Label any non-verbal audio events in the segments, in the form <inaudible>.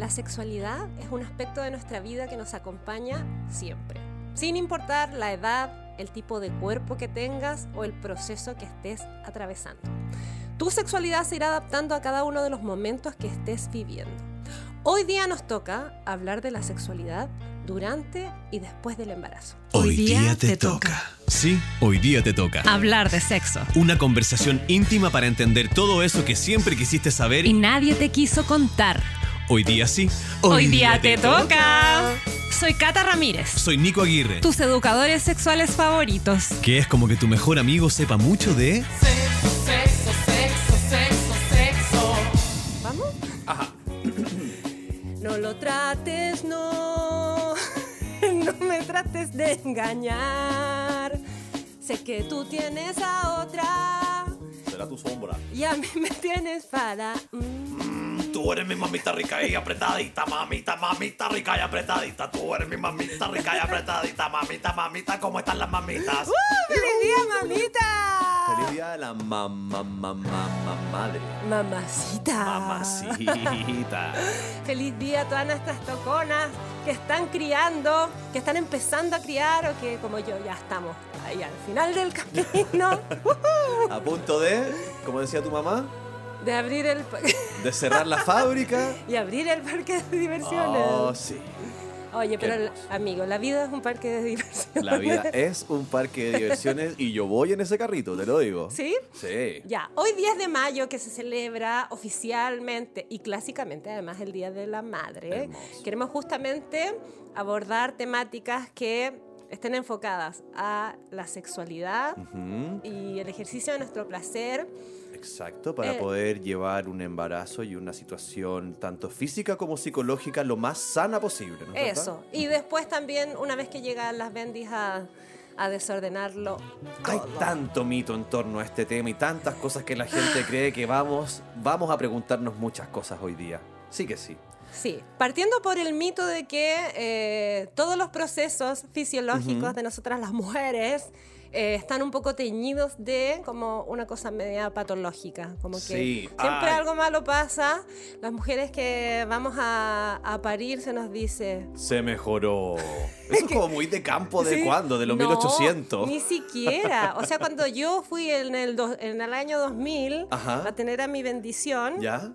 La sexualidad es un aspecto de nuestra vida que nos acompaña siempre, sin importar la edad, el tipo de cuerpo que tengas o el proceso que estés atravesando. Tu sexualidad se irá adaptando a cada uno de los momentos que estés viviendo. Hoy día nos toca hablar de la sexualidad durante y después del embarazo. Hoy día te toca. Sí, hoy día te toca. Hablar de sexo. Una conversación íntima para entender todo eso que siempre quisiste saber Y nadie te quiso contar. Hoy día sí. Hoy, día, te toca. Soy Cata Ramírez, Soy Nico Aguirre, tus educadores sexuales favoritos. que es como que tu mejor amigo sepa mucho de... Sexo, sexo, sexo, sexo. ¿Vamos? <clears throat> no lo trates, no. <laughs> no me trates de engañar. Sé que tú tienes a otra Será tu sombra. y a mí me tienes para. mm. Tú eres mi mamita rica y apretadita, mamita, mamita rica y apretadita. Tú eres mi mamita rica y apretadita, mamita, mamita, ¿cómo están las mamitas? ¡Uh, ¡Feliz día, mamita! Feliz día de la mamá, mamá, mamá, madre. Mamacita. Mamacita. <laughs> Feliz día a todas nuestras toconas que están criando, que están empezando a criar o que como yo ya estamos ahí al final del camino <laughs> A punto de, como decía tu mamá, de abrir el <laughs> de cerrar la fábrica. y abrir el parque de diversiones. Oh, sí. Oye, pero amigo, la vida es un parque de diversiones. La vida <laughs> es un parque de diversiones y yo voy en ese carrito, te lo digo. ¿Sí? Sí. Ya, hoy 10 de mayo que se celebra oficialmente y clásicamente además el Día de la Madre, Hermoso. queremos justamente abordar temáticas que estén enfocadas a la sexualidad Ujú. y el ejercicio de nuestro placer. Exacto, para Eh. poder llevar un embarazo y una situación tanto física como psicológica lo más sana posible. ¿no es verdad? Eso. Y después también, una vez que llegan las bendis a, a desordenarlo. Hay tanto mito en torno a este tema y tantas cosas que la gente cree que vamos, vamos a preguntarnos muchas cosas hoy día. Sí que sí. Sí, partiendo por el mito de que eh, todos los procesos fisiológicos de nosotras las mujeres eh, están un poco teñidos de como una cosa media patológica, como que Sí, siempre algo malo pasa. Las mujeres que vamos a, a parir se nos dice... Se mejoró. <laughs> Eso es como muy de campo de Sí, cuándo, de los no, 1800. Ni siquiera. O sea, cuando yo fui en el, do- en el año 2000 Ajá. a tener a mi bendición, ¿Ya?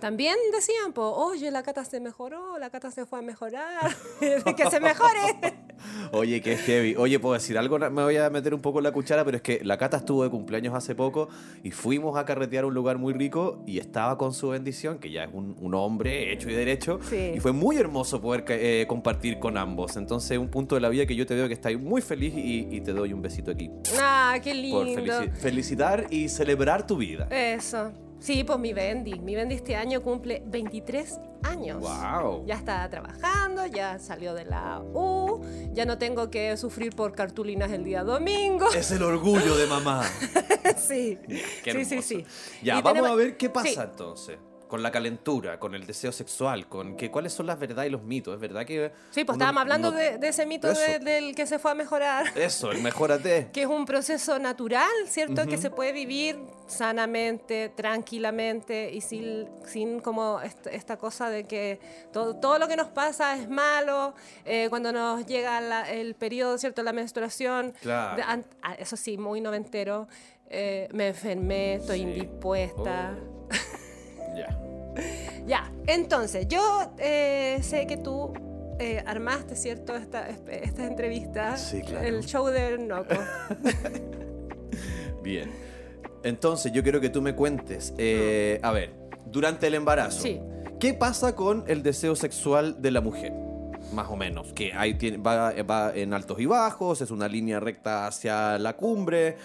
También decían, po, oye, la cata se mejoró, la cata se fue a mejorar, <laughs> que se mejore. <laughs> Oye, qué heavy. Oye, puedo decir algo, me voy a meter un poco en la cuchara, pero es que la Cata estuvo de cumpleaños hace poco y fuimos a carretear a un lugar muy rico y estaba con su bendición, que ya es un, un hombre hecho y derecho. Sí. Y fue muy hermoso poder eh, compartir con ambos. Entonces, un punto de la vida que yo te veo que estás muy feliz y, y te doy un besito aquí. Ah, qué Por lindo. felici- felicitar y celebrar tu vida. Eso. Sí, pues mi Bendy. Mi Bendy este año cumple 23 años. ¡Wow! Ya está trabajando, ya salió de la U, ya no tengo que sufrir por cartulinas el día domingo. Es el orgullo de mamá. <laughs> sí. Qué sí, sí, sí. Ya, Y vamos tenemos- a ver qué pasa Sí. entonces. Con la calentura, con el deseo sexual, con que, cuáles son las verdades y los mitos. Es verdad que. Sí, pues uno estábamos hablando no- de, de ese mito de- del que se fue a mejorar. Eso, el mejórate. <laughs> que es un proceso natural, ¿cierto? Que se puede vivir sanamente, tranquilamente y sin, sin como est- esta cosa de que todo, todo lo que nos pasa es malo, eh, cuando nos llega la- el periodo, ¿cierto? La menstruación, Claro. de- ah, eso sí, muy noventero, eh, me enfermé, estoy Sí. indispuesta. <laughs> Ya. Ya, entonces, yo eh, sé que tú... eh, armaste, ¿cierto? Esta, esta entrevista, Sí, claro. el show del Noco. <laughs> Bien. Entonces, yo quiero que tú me cuentes. eh, a ver, durante el embarazo, Sí. ¿qué pasa con el deseo sexual de la mujer? Más o menos. Que ahí tiene, va, va en altos y bajos, es una línea recta hacia la cumbre,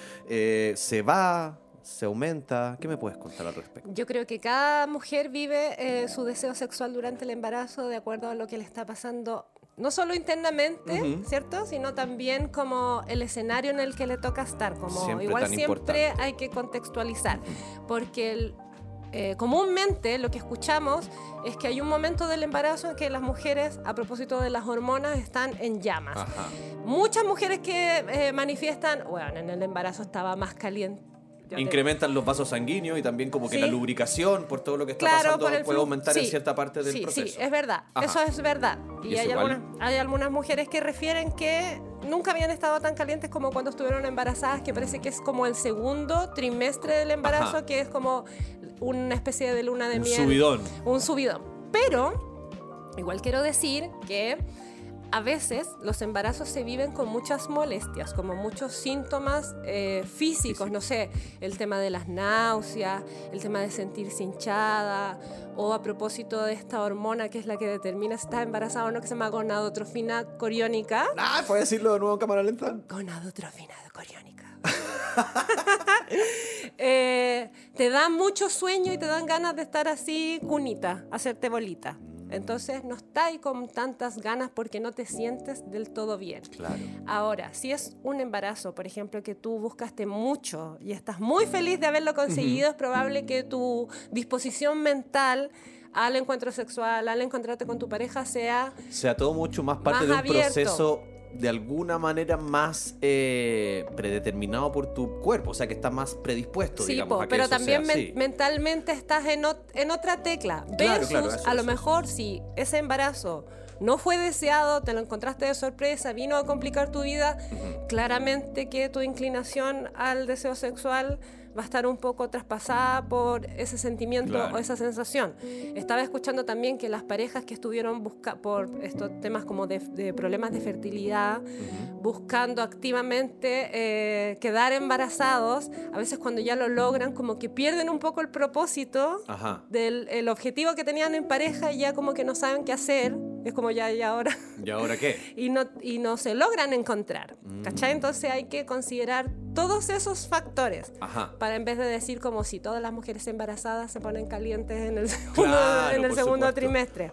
se va, se aumenta. ¿Qué me puedes contar al respecto? Yo creo que cada mujer vive eh, su deseo sexual durante el embarazo de acuerdo a lo que le está pasando, no solo internamente. ¿cierto? Sino también como el escenario en el que le toca estar. Como Siempre igual siempre importante. hay que contextualizar, porque el- eh, comúnmente lo que escuchamos es que hay un momento del embarazo en que las mujeres, a propósito de las hormonas, están en llamas. Ajá. Muchas mujeres que eh, manifiestan, bueno, en el embarazo estaba más caliente. Yo te- Incrementan los vasos sanguíneos y también como que Sí. la lubricación por todo lo que está Claro, pasando puede aumentar en cierta parte del sí, proceso. Sí, es verdad. Ajá. Eso es verdad. ¿Y hay algunas, hay algunas mujeres que refieren que nunca habían estado tan calientes como cuando estuvieron embarazadas, que parece que es como el segundo trimestre del embarazo, Ajá. que es como una especie de luna de Un miel. subidón. Un subidón. Pero, igual quiero decir que a veces los embarazos se viven con muchas molestias, como muchos síntomas eh, físicos, no sé, el tema de las náuseas, el tema de sentirse hinchada, o a propósito de esta hormona que es la que determina si estás embarazada o no, que se llama gonadotrofina coriónica. Ah, ¿puedes decirlo de nuevo en cámara lenta? Gonadotrofina coriónica. <laughs> Eh, te da mucho sueño y te dan ganas de estar así cunita, hacerte bolita. Entonces no estás con tantas ganas porque no te sientes del todo bien. Claro. Ahora, si es un embarazo, por ejemplo, que tú buscaste mucho y estás muy feliz de haberlo conseguido, es probable que tu disposición mental al encuentro sexual, al encontrarte con tu pareja, sea sea todo mucho más parte Más de un abierto. proceso de alguna manera más eh, predeterminado por tu cuerpo, o sea que está más predispuesto, Sí, digamos, po, a que pero eso también sea men- así. mentalmente estás en, ot- en otra tecla. Claro, Versus, claro, eso, a lo eso. mejor, si ese embarazo no fue deseado, te lo encontraste de sorpresa, vino a complicar tu vida, claramente que tu inclinación al deseo sexual va a estar un poco traspasada por ese sentimiento Claro. o esa sensación. Estaba escuchando también que las parejas que estuvieron busca por estos temas como de, de problemas de fertilidad, buscando activamente eh, quedar embarazados, a veces cuando ya lo logran, como que pierden un poco el propósito Ajá. del el objetivo que tenían en pareja y ya como que no saben qué hacer. Es como ya y ahora. ¿Y ahora qué? <laughs> Y no, y no se logran encontrar. Mm. ¿Cachai? Entonces hay que considerar todos esos factores. Ajá. Para en vez de decir como si todas las mujeres embarazadas se ponen calientes en el <laughs> segundo, Claro, en el segundo supuesto. trimestre.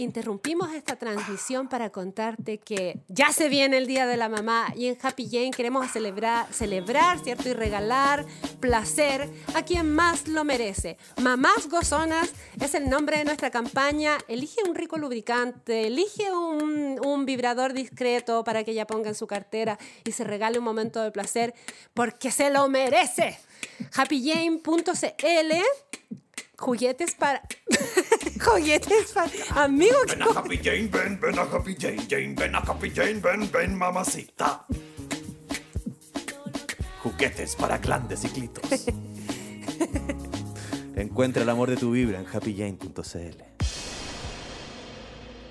Interrumpimos esta transmisión para contarte que ya se viene el Día de la Mamá y en Happy Jane queremos celebrar, celebrar, ¿cierto? Y regalar placer a quien más lo merece. Mamás Gozonas es el nombre de nuestra campaña. Elige un rico lubricante, elige un, un vibrador discreto para que ella ponga en su cartera y se regale un momento de placer porque se lo merece. happyjane.cl Juguetes para... <laughs> Juguetes para... Amigo, que... Ven a Happy Jane, ven, ven a Happy Jane, Jane, ven a Happy Jane, ven, ven, mamacita. Juguetes para grandes ciclitos. <laughs> Encuentra el amor de tu vibra en happyjane.cl.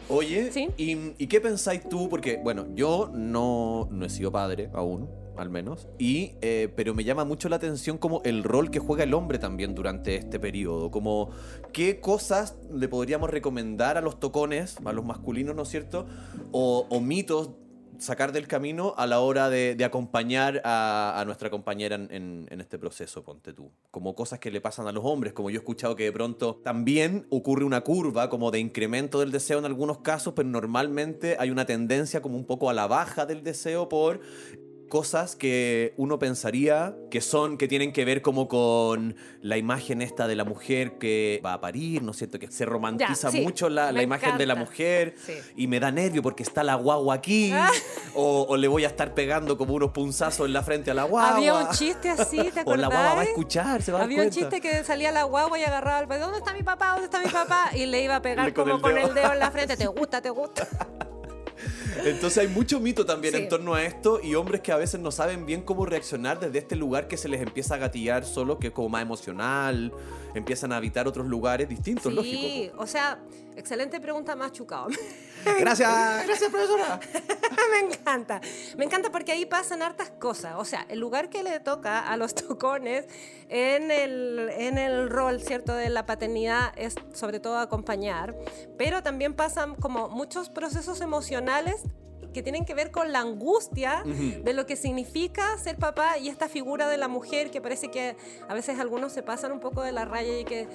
Oye, Sí. ¿y, y qué pensáis tú? Porque, bueno, yo no, no he sido padre aún, al menos, y, eh, pero me llama mucho la atención como el rol que juega el hombre también durante este periodo, como qué cosas le podríamos recomendar a los tocones, a los masculinos, ¿no es cierto? O, mitos sacar del camino a la hora de, acompañar a, nuestra compañera en, en- en este proceso, ponte tú. Como cosas que le pasan a los hombres, como yo he escuchado que de pronto también ocurre una curva como de incremento del deseo en algunos casos, pero normalmente hay una tendencia como un poco a la baja del deseo por cosas que uno pensaría que son, que tienen que ver como con la imagen esta de la mujer que va a parir, ¿no es cierto? Que se romantiza sí, mucho la, la imagen de la encanta. mujer Sí. y me da nervio porque está la guagua aquí Ah. o, o le voy a estar pegando como unos punzazos en la frente a la guagua. Había un chiste así, ¿te <laughs> O la guagua va a acordás? escuchar, se va a Había un chiste que salía la guagua y agarraba al ¿dónde está mi papá? ¿Dónde está mi papá? Y le iba a pegar Le- con como el con el dedo en la <laughs> frente, ¿te gusta? ¿Te gusta? <laughs> Entonces hay mucho mito también Sí. en torno a esto y hombres que a veces no saben bien cómo reaccionar desde este lugar que se les empieza a gatillar solo, que es como más emocional, empiezan a habitar otros lugares distintos, Sí, lógico. o sea, excelente pregunta más chucao. <laughs> <laughs> Gracias, gracias profesora. <laughs> me encanta. Me encanta porque ahí pasan hartas cosas. O sea, el lugar que le toca a los <laughs> tocones en el, en el rol, ¿cierto?, de la paternidad es sobre todo acompañar, pero también pasan como muchos procesos emocionales que tienen que ver con la angustia de lo que significa ser papá y esta figura de la mujer que parece que a veces algunos se pasan un poco de la raya y que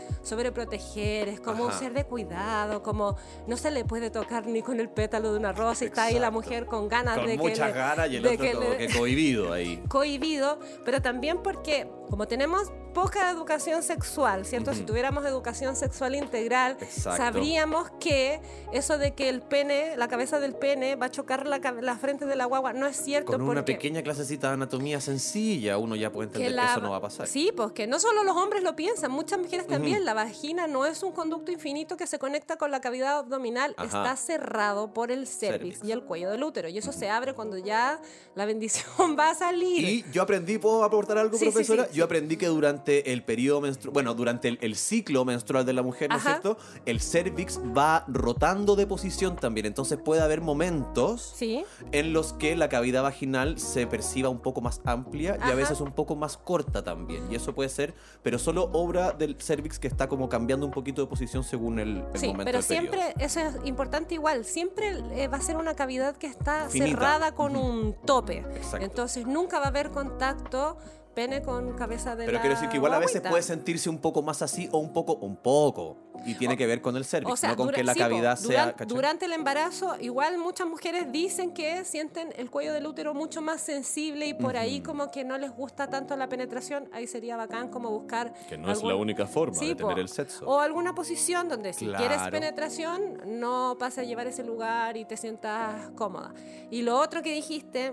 sobreproteger es como un Ajá. ser de cuidado, como no se le puede tocar ni con el pétalo de una rosa y está ahí la mujer con ganas Con de que muchas ganas y el otro que como le- que cohibido ahí. <laughs> cohibido, pero también porque como tenemos poca educación sexual, ¿cierto? Si tuviéramos educación sexual integral, Exacto. sabríamos que eso de que el pene, la cabeza del pene va a chocar la, frente de la guagua, no es cierto. Con una porque pequeña clasecita de anatomía sencilla, uno ya puede entender que, la- eso no va a pasar. Sí, pues que no solo los hombres lo piensan, muchas mujeres también. La vagina no es un conducto infinito que se conecta con la cavidad abdominal, Ajá. está cerrado por el cervix, Cervix. y el cuello del útero. Y eso se abre cuando ya la bendición <laughs> va a salir. Y yo aprendí, ¿puedo aportar algo, Sí, profesora? sí, sí. Yo aprendí que durante el periodo menstrual, bueno, durante el, el ciclo menstrual de la mujer, ¿no es cierto? El cervix va rotando de posición también. Entonces puede haber momentos Sí. en los que la cavidad vaginal se perciba un poco más amplia y a veces un poco más corta también. Y eso puede ser, pero solo obra del cervix que está como cambiando un poquito de posición según el, el Sí, momento pero del periodo. siempre, eso es importante igual, siempre eh, va a ser una cavidad que está Finita. cerrada con un tope. Exacto. Entonces nunca va a haber contacto pene con cabeza de Pero la quiero decir que igual a veces puede sentirse un poco más así o un poco, un poco. Y tiene que ver con el cervix, O sea, no con dura- que la sí, po, cavidad sea... duran- ¿cachai? durante el embarazo, igual muchas mujeres dicen que sienten el cuello del útero mucho más sensible y por ahí como que no les gusta tanto la penetración. Ahí sería bacán como buscar. Que no es la única forma Sí, de tener po. el sexo. O alguna posición donde si quieres penetración, no pase a llevar ese lugar y te sientas cómoda. Y lo otro que dijiste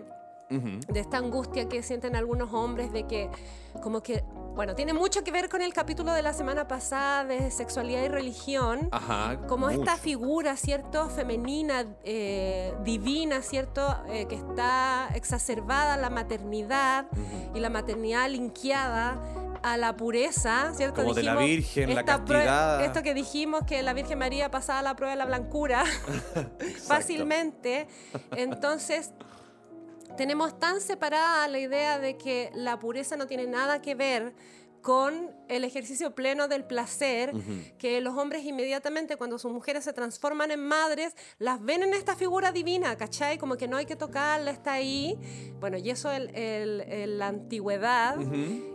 De esta angustia que sienten algunos hombres de que como que bueno tiene mucho que ver con el capítulo de la semana pasada de sexualidad y religión Ajá. como esta figura cierto femenina eh, divina cierto Eh, que está exacerbada la maternidad y la maternidad linkeada a la pureza, ¿cierto? Como de la Virgen, la castidad. Esto que dijimos que la Virgen María pasaba la prueba de la blancura <laughs> fácilmente. Entonces, tenemos tan separada la idea de que la pureza no tiene nada que ver con el ejercicio pleno del placer, que los hombres inmediatamente cuando sus mujeres se transforman en madres, las ven en esta figura divina, ¿cachai? Como que no hay que tocarla, está ahí. Bueno, y eso en la antigüedad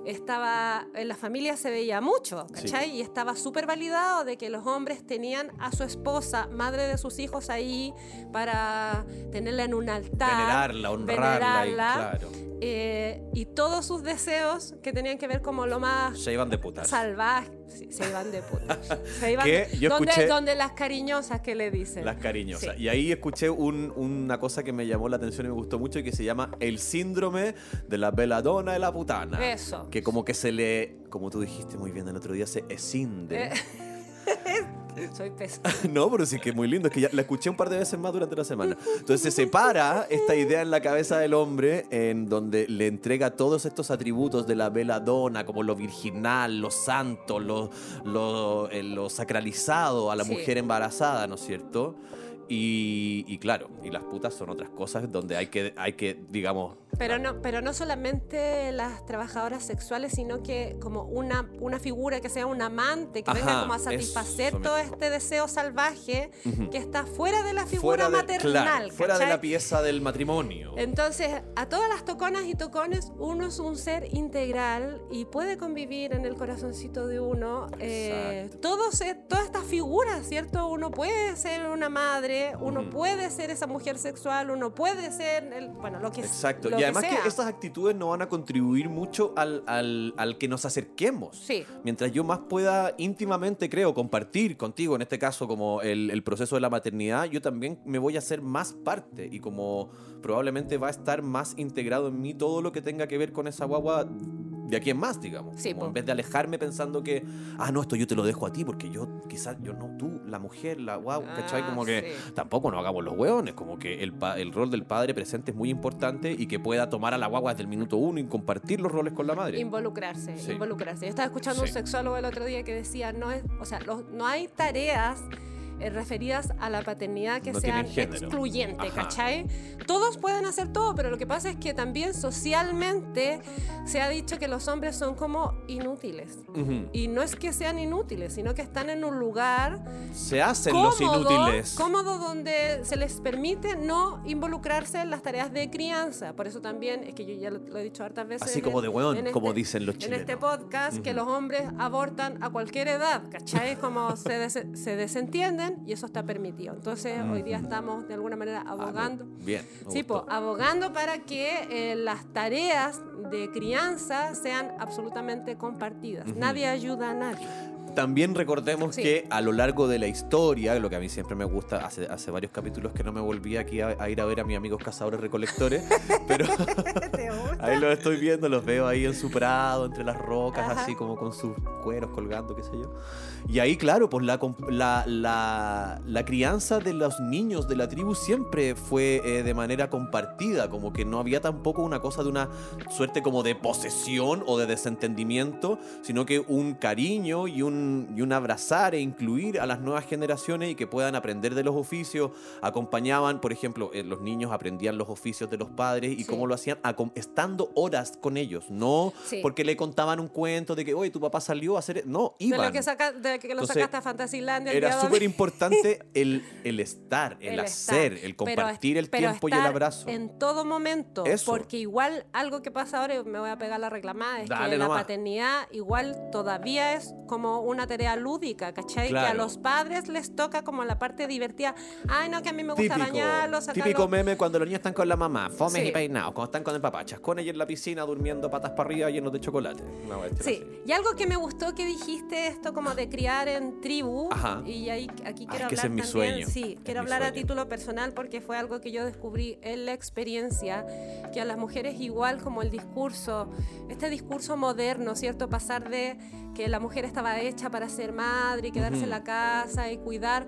estaba, en la familia se veía mucho, ¿cachai? Y estaba súper validado de que los hombres tenían a su esposa, madre de sus hijos ahí, para tenerla en un altar. Venerarla, honrarla y venerarla, claro. eh, y todos sus deseos que tenían que ver como lo más Se iban de putas. salvaje, sí, se iban de putas. <laughs> Se iban de- yo donde, escuché- donde las cariñosas que le dicen. Las cariñosas. Sí. Y ahí escuché un- una cosa que me llamó la atención y me gustó mucho, que se llama el síndrome de la veladona de la putana. Eso. Que como que se le, como tú dijiste muy bien el otro día, se escinde. Eh. <laughs> Soy pesada. <laughs> No, pero sí que es muy lindo. Es que ya la escuché un par de veces más durante la semana. Entonces se separa esta idea en la cabeza del hombre en donde le entrega todos estos atributos de la veladona, como lo virginal, lo santo, lo, lo, eh, lo sacralizado a la Sí. mujer embarazada, ¿no es cierto? Y, y claro, y las putas son otras cosas donde hay que, hay que digamos... Pero no, pero no solamente las trabajadoras sexuales, sino que como una, una figura que sea un amante, que venga como a satisfacer eso todo este deseo salvaje que está fuera de la figura fuera de, maternal. claro, fuera de la pieza del matrimonio. Entonces, a todas las toconas y tocones, uno es un ser integral y puede convivir en el corazoncito de uno. eh, todos, todas estas figuras, ¿cierto? Uno puede ser una madre, uno puede ser esa mujer sexual, uno puede ser, el- bueno, lo que Exacto. lo además que, sea. estas actitudes no van a contribuir mucho al, al- al que nos acerquemos. Sí. Mientras yo más pueda íntimamente, creo, compartir contigo, en este caso, como el, el proceso de la maternidad, yo también me voy a hacer más parte y como probablemente va a estar más integrado en mí todo lo que tenga que ver con esa guagua de aquí en más, digamos. Sí, Como en vez de alejarme pensando que, ah, no, esto yo te lo dejo a ti porque yo, quizás, yo no, tú, la mujer, la guagua, ¿cachai? Ah, Como que tampoco nos hagamos los hueones, como que el, el rol del padre presente es muy importante y que pueda tomar a la guagua desde el minuto uno y compartir los roles con la madre. Involucrarse, Sí. involucrarse. Yo estaba escuchando Sí. un sexólogo el otro día que decía, no es, o sea, los- no hay tareas eh, referidas a la paternidad que No sean excluyentes. ¿cachai? Todos pueden hacer todo, pero lo que pasa es que también socialmente se ha dicho que los hombres son como inútiles. Ujú. Y no es que sean inútiles, sino que están en un lugar Se hacen cómodo, los inútiles. cómodo donde se les permite no involucrarse en las tareas de crianza. Por eso también, es que yo ya lo, lo he dicho hartas veces. Así en como de weón, en como dicen los En chilenos. este podcast, que los hombres abortan a cualquier edad, ¿cachai? Como se, des- se desentienden pueden y eso está permitido. Entonces, hoy día estamos de alguna manera abogando. Ah, Bien. me Sí, po, abogando para que eh, las tareas de crianza sean absolutamente compartidas. Nadie ayuda a nadie. También recordemos Sí. que a lo largo de la historia, lo que a mí siempre me gusta, hace, hace varios capítulos que no me volví aquí a, a ir a ver a mis amigos cazadores recolectores, <laughs> pero ahí los estoy viendo, los veo ahí en su prado, entre las rocas, Ajá. así como con sus cueros colgando, qué sé yo. Y ahí, claro, pues la, la, la, la crianza de los niños de la tribu siempre fue eh, de manera compartida, como que no había tampoco una cosa de una suerte como de posesión o de desentendimiento, sino que un cariño y un, y un abrazar e incluir a las nuevas generaciones y que puedan aprender de los oficios. Acompañaban, por ejemplo, eh, los niños aprendían los oficios de los padres y Sí. cómo lo hacían estando horas con ellos, no Sí. porque le contaban un cuento de que, oye, tu papá salió a hacer... No, De iban. lo que, saca, de que lo Entonces, sacaste a Fantasylandia. el Era súper importante <laughs> el, el estar, el, El hacer, estar. el compartir el pero tiempo y el abrazo. En todo momento. Eso. Porque igual algo que pasa ahora, y me voy a pegar la reclamada, es Dale que la paternidad igual todavía es como una tarea lúdica, ¿cachai? Que a Claro. los padres les toca como la parte divertida. Ay, no, que a mí me gusta Típico, bañarlos, sacarlos. típico meme cuando los niños están con la mamá, fomes Sí. y peinados, cuando están con el papá, chascones y en la piscina durmiendo patas para arriba llenos de chocolate. Cuestión Sí, así. y algo que me gustó que dijiste esto como de criar en tribu Ajá. y ahí aquí Ay, quiero que ese hablar es mi también, sueño, sí, es quiero hablar a título personal porque fue algo que yo descubrí en la experiencia que a las mujeres igual como el discurso, este discurso moderno, ¿cierto? Pasar de que la mujer estaba hecha para ser madre y quedarse en la casa y cuidar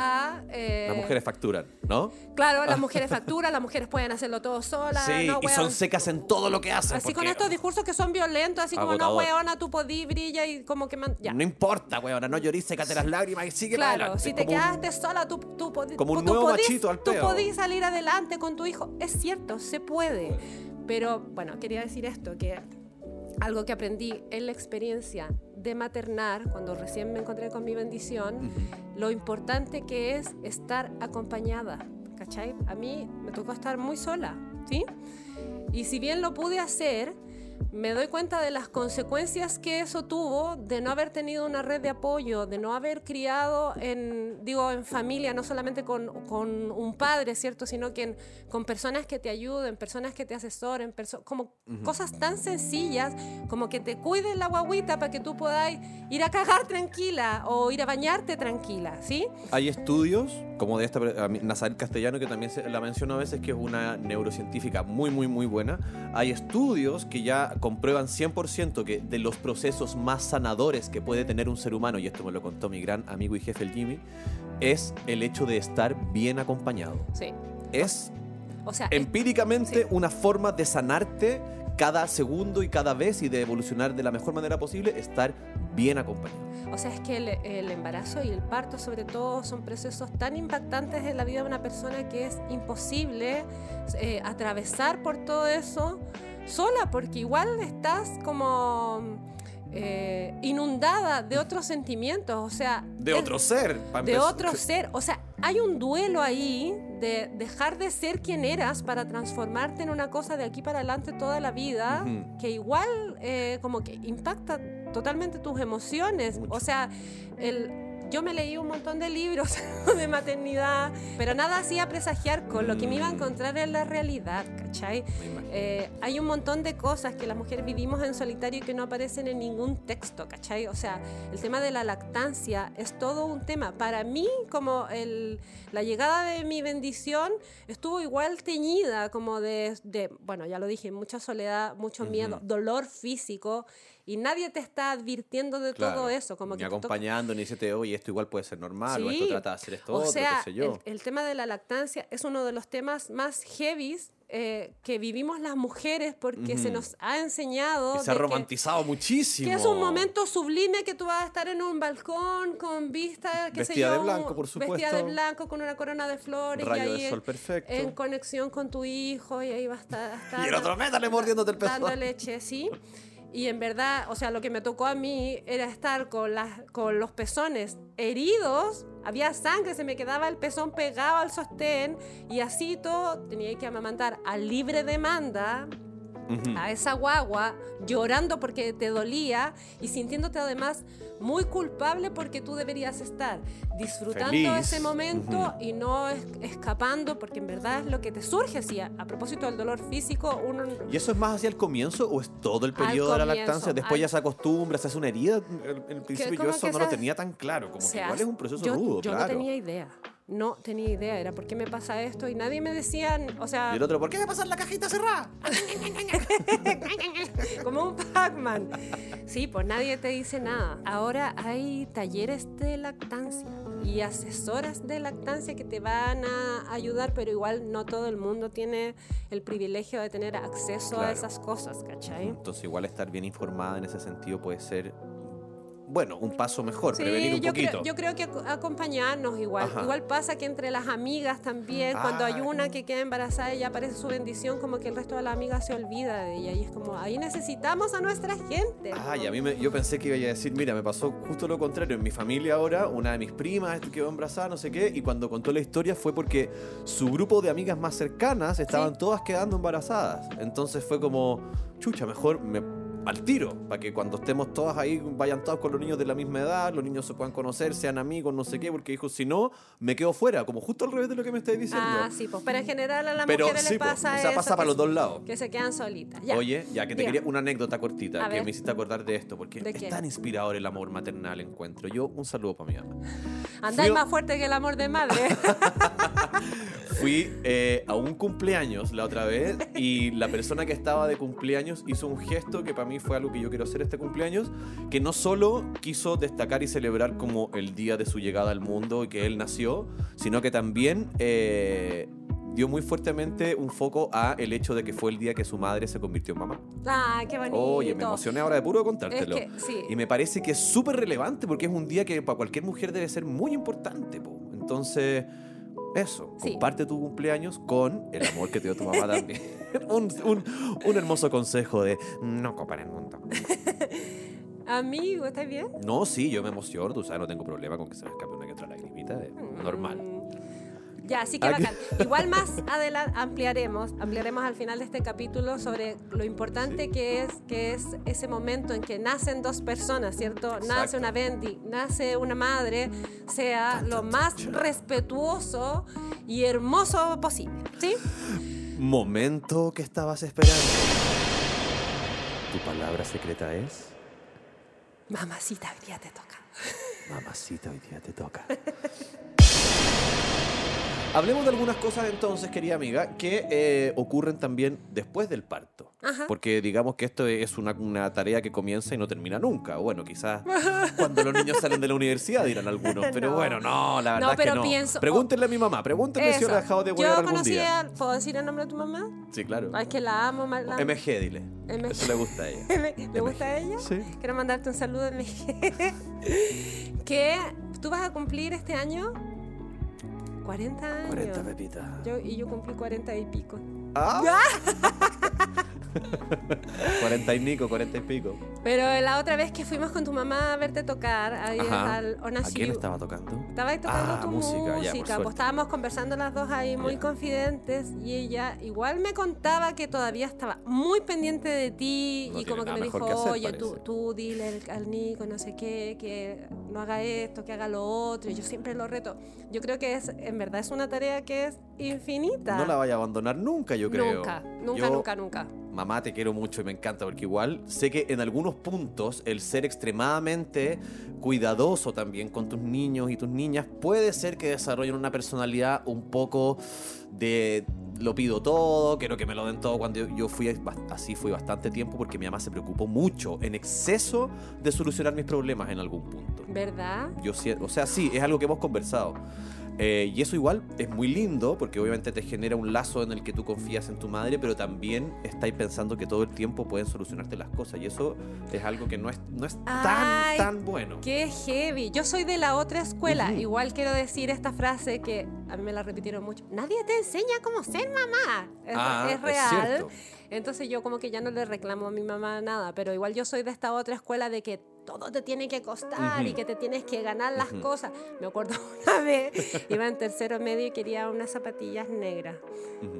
a eh, Las mujeres facturan, ¿no? Claro, las mujeres facturan, las mujeres pueden hacerlo todo solas, sí, no, y son secas en todo lo que hacen. Así con estos discursos que son violentos, así como, Agotador. no, weona, tú podí, brilla y como que... man- ya. No importa, weona, no llorís, sécate las lágrimas y sigue Claro, adelante. si te como un- quedaste sola, tú, tú, podí- como un tú nuevo podís- machito al Tú podís salir adelante con tu hijo. Es cierto, se puede. Pero bueno, quería decir esto, que algo que aprendí en la experiencia de maternar, cuando recién me encontré con mi bendición, lo importante que es estar acompañada. ¿Cachai? A mí me tocó estar muy sola, ¿sí? Y si bien lo pude hacer, me doy cuenta de las consecuencias que eso tuvo de no haber tenido una red de apoyo, de no haber criado en, digo, en familia, no solamente con, con un padre, ¿cierto? Sino que en- con personas que te ayuden, personas que te asesoren, como cosas tan sencillas como que te cuiden la guaguita para que tú podáis ir a cagar tranquila o ir a bañarte tranquila, ¿sí? Hay estudios, como de esta Nazaret Castellano, que también se, la menciono a veces, que es una neurocientífica muy, muy, muy buena. Hay estudios que ya comprueban 100% que de los procesos más sanadores que puede tener un ser humano, y esto me lo contó mi gran amigo y jefe el Jimmy, es el hecho de estar bien acompañado. Sí. Es O sea, empíricamente sí. una forma de sanarte cada segundo y cada vez y de evolucionar de la mejor manera posible, estar bien acompañado. O sea, es que el, el embarazo y el parto, sobre todo, son procesos tan impactantes en la vida de una persona que es imposible eh, atravesar por todo eso sola, porque igual estás como eh, inundada de otros sentimientos, o sea, De es- otro ser. de otro ser. O sea, hay un duelo ahí de dejar de ser quien eras para transformarte en una cosa de aquí para adelante toda la vida, que igual eh, como que impacta totalmente tus emociones. Mucho. O sea, el... Yo me leí un montón de libros <laughs> de maternidad, pero nada hacía presagiar con lo que me iba a Mm. encontrar en la realidad, ¿cachai? Eh, hay un montón de cosas que las mujeres vivimos en solitario y que no aparecen en ningún texto, ¿cachai? O sea, el tema de la lactancia es todo un tema. Para mí, como el, la llegada de mi bendición estuvo igual teñida, como de, de, bueno, ya lo dije, mucha soledad, mucho miedo, dolor físico, y nadie te está advirtiendo de todo Claro. eso. Como ni que acompañando, ni diciéndote, oye, esto igual puede ser normal, o Sí. esto trata de hacer esto O otro, sea, qué sé yo. El, el tema de la lactancia es uno de los temas más heavies eh, que vivimos las mujeres porque se nos ha enseñado Y se ha de que- romantizado muchísimo. que es un momento sublime que tú vas a estar en un balcón con vista, qué sé Vestida yo, de blanco, por Vestida supuesto. de blanco con una corona de flores Rayo y ahí de sol perfecto. en conexión con tu hijo y ahí va a estar, a estar Y el otro métale mordiéndote el dando pezón. leche, sí. <laughs> Y en verdad, o sea, lo que me tocó a mí era estar con, las, con los pezones heridos, había sangre, se me quedaba el pezón pegado al sostén y así todo. Tenía que amamantar a libre demanda Ujú. a esa guagua llorando porque te dolía y sintiéndote además muy culpable porque tú deberías estar disfrutando Feliz. ese momento Ujú. y no es- escapando porque en verdad es lo que te surge. Si a, a propósito del dolor físico, uno... ¿Y eso es más hacia el comienzo o es todo el periodo de la comienzo, lactancia? Después al- ya se acostumbra, se hace una herida. En el principio yo eso no lo tenía tan claro. Como se que igual es un proceso yo, rudo, yo claro. no tenía idea. No tenía idea. Era, ¿por qué me pasa esto? Y nadie me decía, o sea... Y el otro, ¿por qué me pasa la cajita cerrada? <laughs> como un Pac-Man. Sí, pues nadie te dice nada. Ahora hay talleres de lactancia y asesoras de lactancia que te van a ayudar, pero igual no todo el mundo tiene el privilegio de tener acceso a esas cosas, ¿cachai? Entonces igual estar bien informada en ese sentido puede ser, bueno, un paso mejor, Sí, prevenir un yo poquito. creo, yo creo que ac- acompañarnos igual. Ajá. Igual pasa que entre las amigas también, cuando hay Ah. una que queda embarazada y ya aparece su bendición, como que el resto de las amigas se olvida de ella. Y es como, ahí necesitamos a nuestra gente. Ay, a mí me- yo pensé que iba a decir, mira, me pasó justo lo contrario. En mi familia ahora, una de mis primas quedó embarazada, no sé qué, y cuando contó la historia fue porque su grupo de amigas más cercanas estaban Sí. todas quedando embarazadas. Entonces fue como, chucha, mejor me al tiro, para que cuando estemos todas ahí, vayan todos con los niños de la misma edad, los niños se puedan conocer, sean amigos, no sé qué, porque dijo, si no, me quedo fuera, como justo al revés de lo que me estáis diciendo. Ah, sí, pues, pero en general a las Pero mujeres sí, les po, pasa o sea, pasa para los dos lados. Que se quedan solitas. Ya. Oye, ya que te Diga. quería una anécdota cortita A que ver. me hiciste acordar de esto, porque ¿De es qué? tan inspirador el amor maternal encuentro. Yo, un saludo para mi mamá. Andáis más fuerte que el amor de madre. <laughs> Fui eh, a un cumpleaños la otra vez y la persona que estaba de cumpleaños hizo un gesto que para mí fue algo que yo quiero hacer este cumpleaños, que no solo quiso destacar y celebrar como el día de su llegada al mundo y que él nació, sino que también eh, dio muy fuertemente un foco a el hecho de que fue el día que su madre se convirtió en mamá. ah, qué bonito. Oye, me emocioné ahora de puro contártelo. Es que, sí. Y me parece que es súper relevante porque es un día que para cualquier mujer debe ser muy importante. po. Entonces, eso, Sí. comparte tu cumpleaños con el amor que te dio tu mamá también. <laughs> un, un- un hermoso consejo de no copar el mundo. Amigo, ¿estás bien? No, sí, yo me emociono, tú sabes, no tengo problema con que se me escape una que otra lagrimita, normal. Ya, así que Aquí- <laughs> bacán. Igual más adelante ampliaremos, ampliaremos al final de este capítulo sobre lo importante que es que es ese momento en que nacen dos personas, ¿cierto? Nace Exacto. una Bendy, nace una madre, sea lo más respetuoso y hermoso posible, ¿sí? Momento que estabas esperando. Tu palabra secreta es... Mamacita, hoy día te toca. <laughs> Mamacita, hoy día te toca. <laughs> Hablemos de algunas cosas entonces, querida amiga, que eh, ocurren también después del parto. Ajá. Porque digamos que esto es una, una tarea que comienza y no termina nunca. Bueno, quizás <laughs> cuando los niños salen de la universidad dirán algunos. <laughs> Pero No. bueno, no, la verdad No, es que no. pienso- Pregúntenle a mi mamá, pregúntenle si Eso. ha dejado de Yo huear algún día. a- ¿Puedo decir el nombre de tu mamá? Sí, claro. Es que la amo. la- MG, dile. MG. Eso le gusta a ella. <laughs> ¿Le gusta a ella? Sí. Quiero mandarte un saludo de que tú vas a cumplir este año 40 años. 40 pepitas. Yo, y yo cumplí 40 y pico. ¿Ah? <laughs> <laughs> 40 y nico, 40 y pico. Pero la otra vez que fuimos con tu mamá a verte tocar ahí al ¿A quién estaba tocando? Estaba ahí tocando Ah, tu música, música, ya, pues estábamos conversando las dos ahí muy confidentes y ella igual me contaba que todavía estaba muy pendiente de ti No y como que me dijo, que hacer, oye, tú, parece". tú dile al- al Nico, no sé qué, que no haga esto, que haga lo otro, y yo siempre lo reto. Yo creo que es, en verdad es una tarea que es infinita. No la vaya a abandonar nunca, yo creo. Nunca, nunca, Yo, nunca, nunca. Mamá, te quiero mucho y me encanta porque igual sé que en algunos puntos el ser extremadamente cuidadoso también con tus niños y tus niñas puede ser que desarrollen una personalidad un poco de lo pido todo, quiero que me lo den todo. Cuando yo, fui así fui bastante tiempo porque mi mamá se preocupó mucho en exceso de solucionar mis problemas en algún punto. ¿Verdad? Yo, sí- o sea, sí, es algo que hemos conversado. Eh, y eso igual es muy lindo porque obviamente te genera un lazo en el que tú confías en tu madre, pero también estáis pensando que todo el tiempo pueden solucionarte las cosas. Y eso es algo que no es, no es tan, Ay, tan bueno. Qué heavy. Yo soy de la otra escuela. Igual quiero decir esta frase que a mí me la repitieron mucho. Nadie te enseña cómo ser mamá. Es, Ah, es real. Entonces yo como que ya no le reclamo a mi mamá nada, pero igual yo soy de esta otra escuela de que todo te tiene que costar y que te tienes que ganar las cosas. Me acuerdo <laughs> una vez, iba en tercero medio y quería unas zapatillas negras.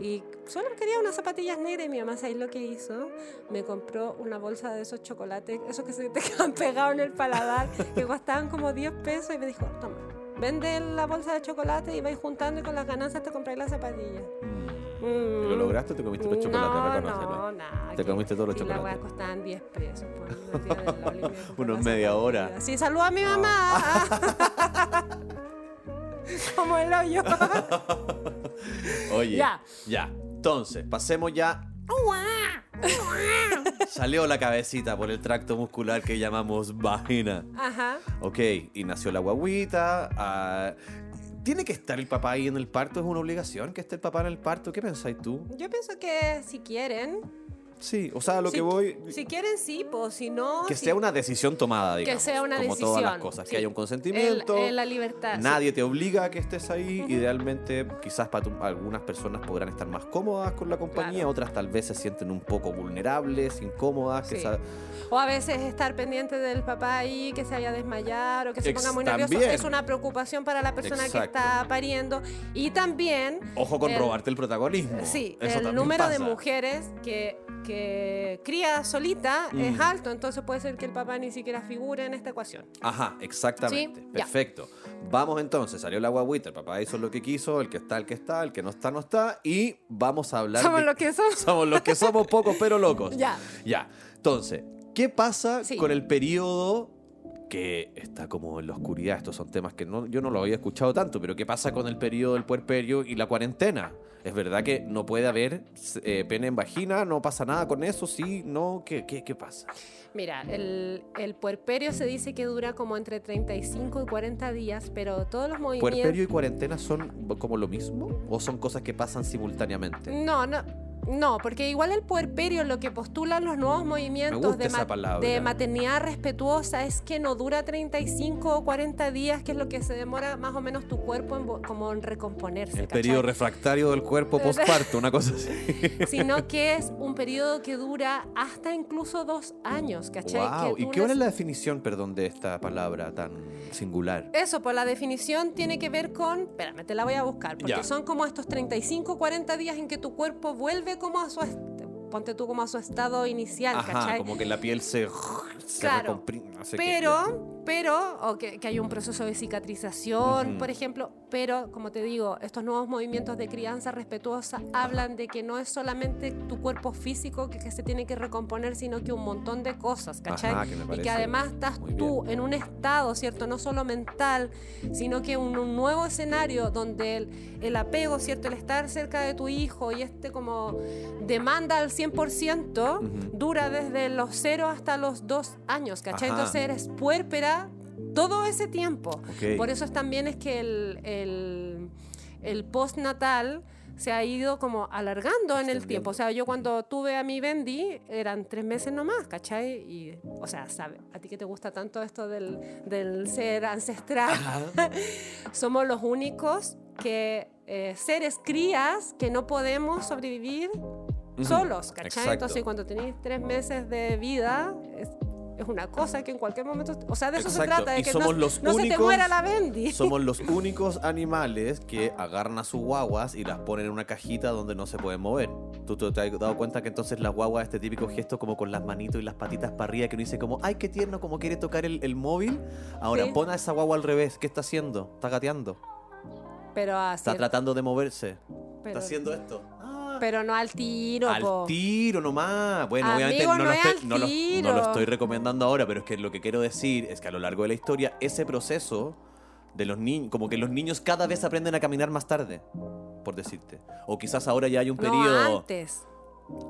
Y solo quería unas zapatillas negras y mi mamá, ¿sabes lo que hizo? Me compró una bolsa de esos chocolates, esos que se te <laughs> quedan pegados en el paladar, que costaban como 10 pesos y me dijo, toma. Vende la bolsa de chocolate y vais juntando y con las ganancias te compráis las zapatillas. ¿Y ¿Lo lograste o te comiste los chocolates? No, no, nada. Te comiste todos los y chocolates. las costaban 10 pesos. Pues, <laughs> unos media hora. Sí, saluda a mi mamá. <laughs> Como el hoyo. <laughs> Oye, Ya. ya. Entonces, pasemos ya. Salió la cabecita por el tracto muscular que llamamos vagina. Ajá. Ok, y nació la guaguita. ah, ¿Tiene que estar el papá ahí en el parto? ¿Es una obligación que esté el papá en el parto? ¿Qué pensáis tú? Yo pienso que si quieren. Sí, o sea, lo si, que voy. Si quieren, sí, pues si no. que si- sea una decisión tomada, digamos. sea una como decisión. todas las cosas, sí. que haya un consentimiento. El- el- la libertad. sí. Nadie te obliga a que estés ahí. Idealmente, quizás para tu- algunas personas podrán estar más cómodas con la compañía, Claro. otras tal vez se sienten un poco vulnerables, incómodas. Que Sí. O a veces estar pendiente del papá ahí, que se vaya a desmayar o que se Ex- ponga muy nervioso. también. Es una preocupación para la persona Exacto. que está pariendo. Y también. Ojo con el- robarte el protagonismo. Sí, Eso el número de mujeres que, que cría solita Mm. es alto, entonces puede ser que el papá ni siquiera figure en esta ecuación. Ajá, exactamente. Sí, ya. Perfecto. Vamos entonces, salió la guaguita, el papá hizo lo que quiso, el que está, el que está, el que no está, no está, y vamos a hablar Somos de- lo que somos. <laughs> Somos los que somos pocos pero locos. Ya. Ya. Entonces, ¿qué pasa Sí. con el periodo que está como en la oscuridad? Estos son temas que no, yo no lo había escuchado tanto, pero ¿qué pasa con el periodo del puerperio y la cuarentena? ¿Es verdad que no puede haber eh, pene en vagina? ¿No pasa nada con eso? ¿Sí? ¿No? ¿Qué, qué, qué pasa? Mira, el, el puerperio se dice que dura como entre 35 y 40 días, pero todos los movimientos... ¿Puerperio y cuarentena son como lo mismo? ¿O son cosas que pasan simultáneamente? No, no. No, porque igual el puerperio lo que postulan los nuevos movimientos de, maternidad respetuosa es que no dura 35 o 40 días, que es lo que se demora más o menos tu cuerpo en, como en recomponerse. El ¿cachai? periodo refractario del cuerpo <laughs> postparto, una cosa así. <laughs> Sino que es un periodo que dura hasta incluso dos años, ¿cachai? Wow. Que ¿Y qué hora es la definición, perdón, de esta palabra tan singular? Eso, por la definición tiene que ver con, espérame, te la voy a buscar, porque Ya. son como estos 35, 40 días en que tu cuerpo vuelve como a su, ponte tú como a su estado inicial, Ajá, ¿cachai? como que la piel se, se Claro, qué. Pero, o que, que hay un proceso de cicatrización, Ujú. por ejemplo, pero, como te digo, estos nuevos movimientos de crianza respetuosa hablan de que no es solamente tu cuerpo físico que, que se tiene que recomponer, sino que un montón de cosas, ¿cachai? Ajá, que y que además estás tú en un estado, ¿cierto? No solo mental, sino que un, un nuevo escenario donde el, el apego, ¿cierto? El estar cerca de tu hijo y este como demanda al 100% Ujú. dura desde los 0 hasta los 2 años, ¿cachai? Ajá. Entonces eres puérpera todo ese tiempo. Ok. Por eso es también es que el, el, el postnatal se ha ido como alargando en el tiempo. O sea, yo cuando tuve a mi Bendy eran tres meses nomás, ¿cachai? Y, o sea, sabe, a ti que te gusta tanto esto del, del ser ancestral, <laughs> somos los únicos que eh, seres crías que no podemos sobrevivir solos, ¿cachai? exacto. Entonces cuando tenéis tres meses de vida... Es, es una cosa que en cualquier momento, o sea, de eso se trata, de y que somos no, los no se te únicos- muera la Bendy. <laughs> Somos los únicos animales que agarran a sus guaguas y las ponen en una cajita donde no se pueden mover. ¿Tú te has dado cuenta que entonces las guaguas, este típico gesto como con las manitos y las patitas para arriba, que uno dice como, ay, qué tierno, como quiere tocar el, el móvil? Ahora, Sí. pon a esa guagua al revés. ¿Qué está haciendo? Está gateando. Pero así, Está tratando de moverse. pero, Está haciendo esto. Pero no al tiro, al po. tiro nomás. Bueno, Amigo, obviamente no, no lo es estoy, al no lo- no tiro. lo estoy recomendando ahora, pero es que lo que quiero decir es que a lo largo de la historia, ese proceso de los niños, como que los niños cada vez aprenden a caminar más tarde, por decirte. O quizás ahora ya hay un No, periodo. antes.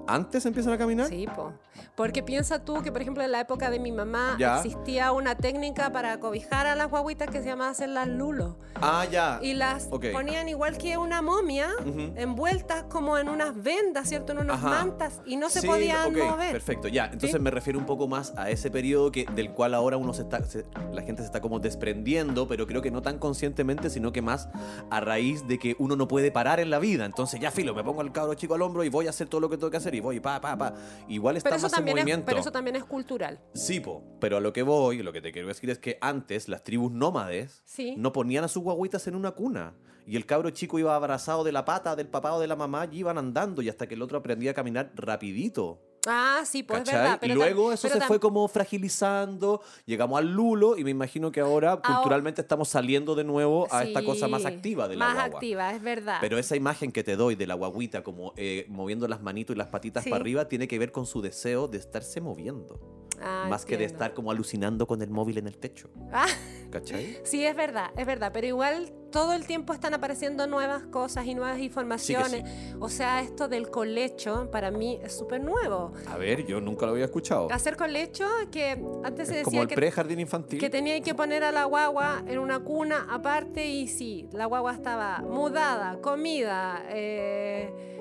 ¿Antes empiezan a caminar? Sí, po. Porque piensa tú que, por ejemplo, en la época de mi mamá Ya. existía una técnica para cobijar a las guaguitas que se llamaba hacer las lulos. Ah, ya. Y las Ok. ponían igual que una momia, Ujú. envueltas como en unas vendas, ¿cierto? En unas Ajá. mantas y no se Sí, podían ok, mover. Perfecto, ya. Entonces ¿Sí? me refiero un poco más a ese periodo que, del cual ahora uno se está, se- la gente se está como desprendiendo, pero creo que no tan conscientemente, sino que más a raíz de que uno no puede parar en la vida. Entonces ya filo, me pongo al cabro chico al hombro y voy a hacer todo lo que tengo tengo que hacer y voy, pa, pa, pa. Igual está Pero eso, más en es, movimiento. pero eso también es cultural. Sí, po, pero a lo que voy, lo que te quiero decir es que antes las tribus nómades Sí. no ponían a sus guaguitas en una cuna. Y el cabro chico iba abrazado de la pata del papá o de la mamá y iban andando y hasta que el otro aprendía a caminar rapidito. Ah, sí, pues es ¿cachai? verdad. y pero luego eso pero se fue como fragilizando, llegamos al lulo y me imagino que ahora culturalmente estamos saliendo de nuevo a esta cosa más activa de la Más guagua. activa, es verdad. Pero esa imagen que te doy de la guaguita como eh, moviendo las manitos y las patitas Sí. para arriba tiene que ver con su deseo de estarse moviendo. Ah, más que de estar como alucinando con el móvil en el techo. Ah, ¿Cachai? <laughs> sí, es verdad, es verdad. Pero igual todo el tiempo están apareciendo nuevas cosas y nuevas informaciones. O sea, esto del colecho para mí es súper nuevo. A ver, yo nunca lo había escuchado. Hacer colecho, que antes se Es decía como el que, pre-jardín infantil. que tenía que poner a la guagua en una cuna aparte y sí, la guagua estaba mudada, comida, eh,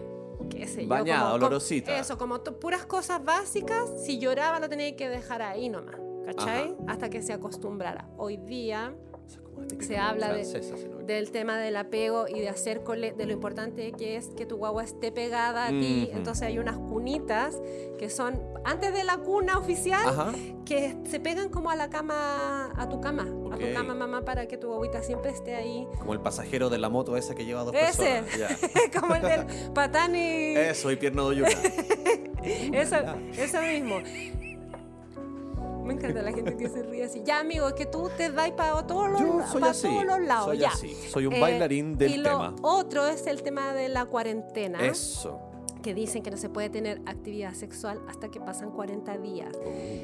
qué sé yo. Bañada, como- olorosita. Eso, como puras cosas básicas. Si lloraba lo tenía que dejar ahí nomás, ¿cachai? Hasta que se acostumbrara. Hoy día la típica se habla de- francesa, si no del tema del apego y de hacer cole- de lo importante que es que tu guagua esté pegada a ti. Entonces hay unas cunitas que son antes de la cuna oficial Ajá. que se pegan como a la cama, a tu cama, a tu cama mamá para que tu guaguita siempre esté ahí. Como el pasajero de la moto esa que lleva dos Ese. personas. <laughs> Como el del patán y Eso, y pierna de Oyuna. <laughs> eso, eso mismo. Me encanta la gente que se ríe así. Ya, amigo, que tú te vas para todos los, Yo soy así. todos los lados. soy ya. así. Soy un Eh, bailarín del y lo tema. otro es el tema de la cuarentena, Eso. Que dicen que no se puede tener actividad sexual hasta que pasan 40 días.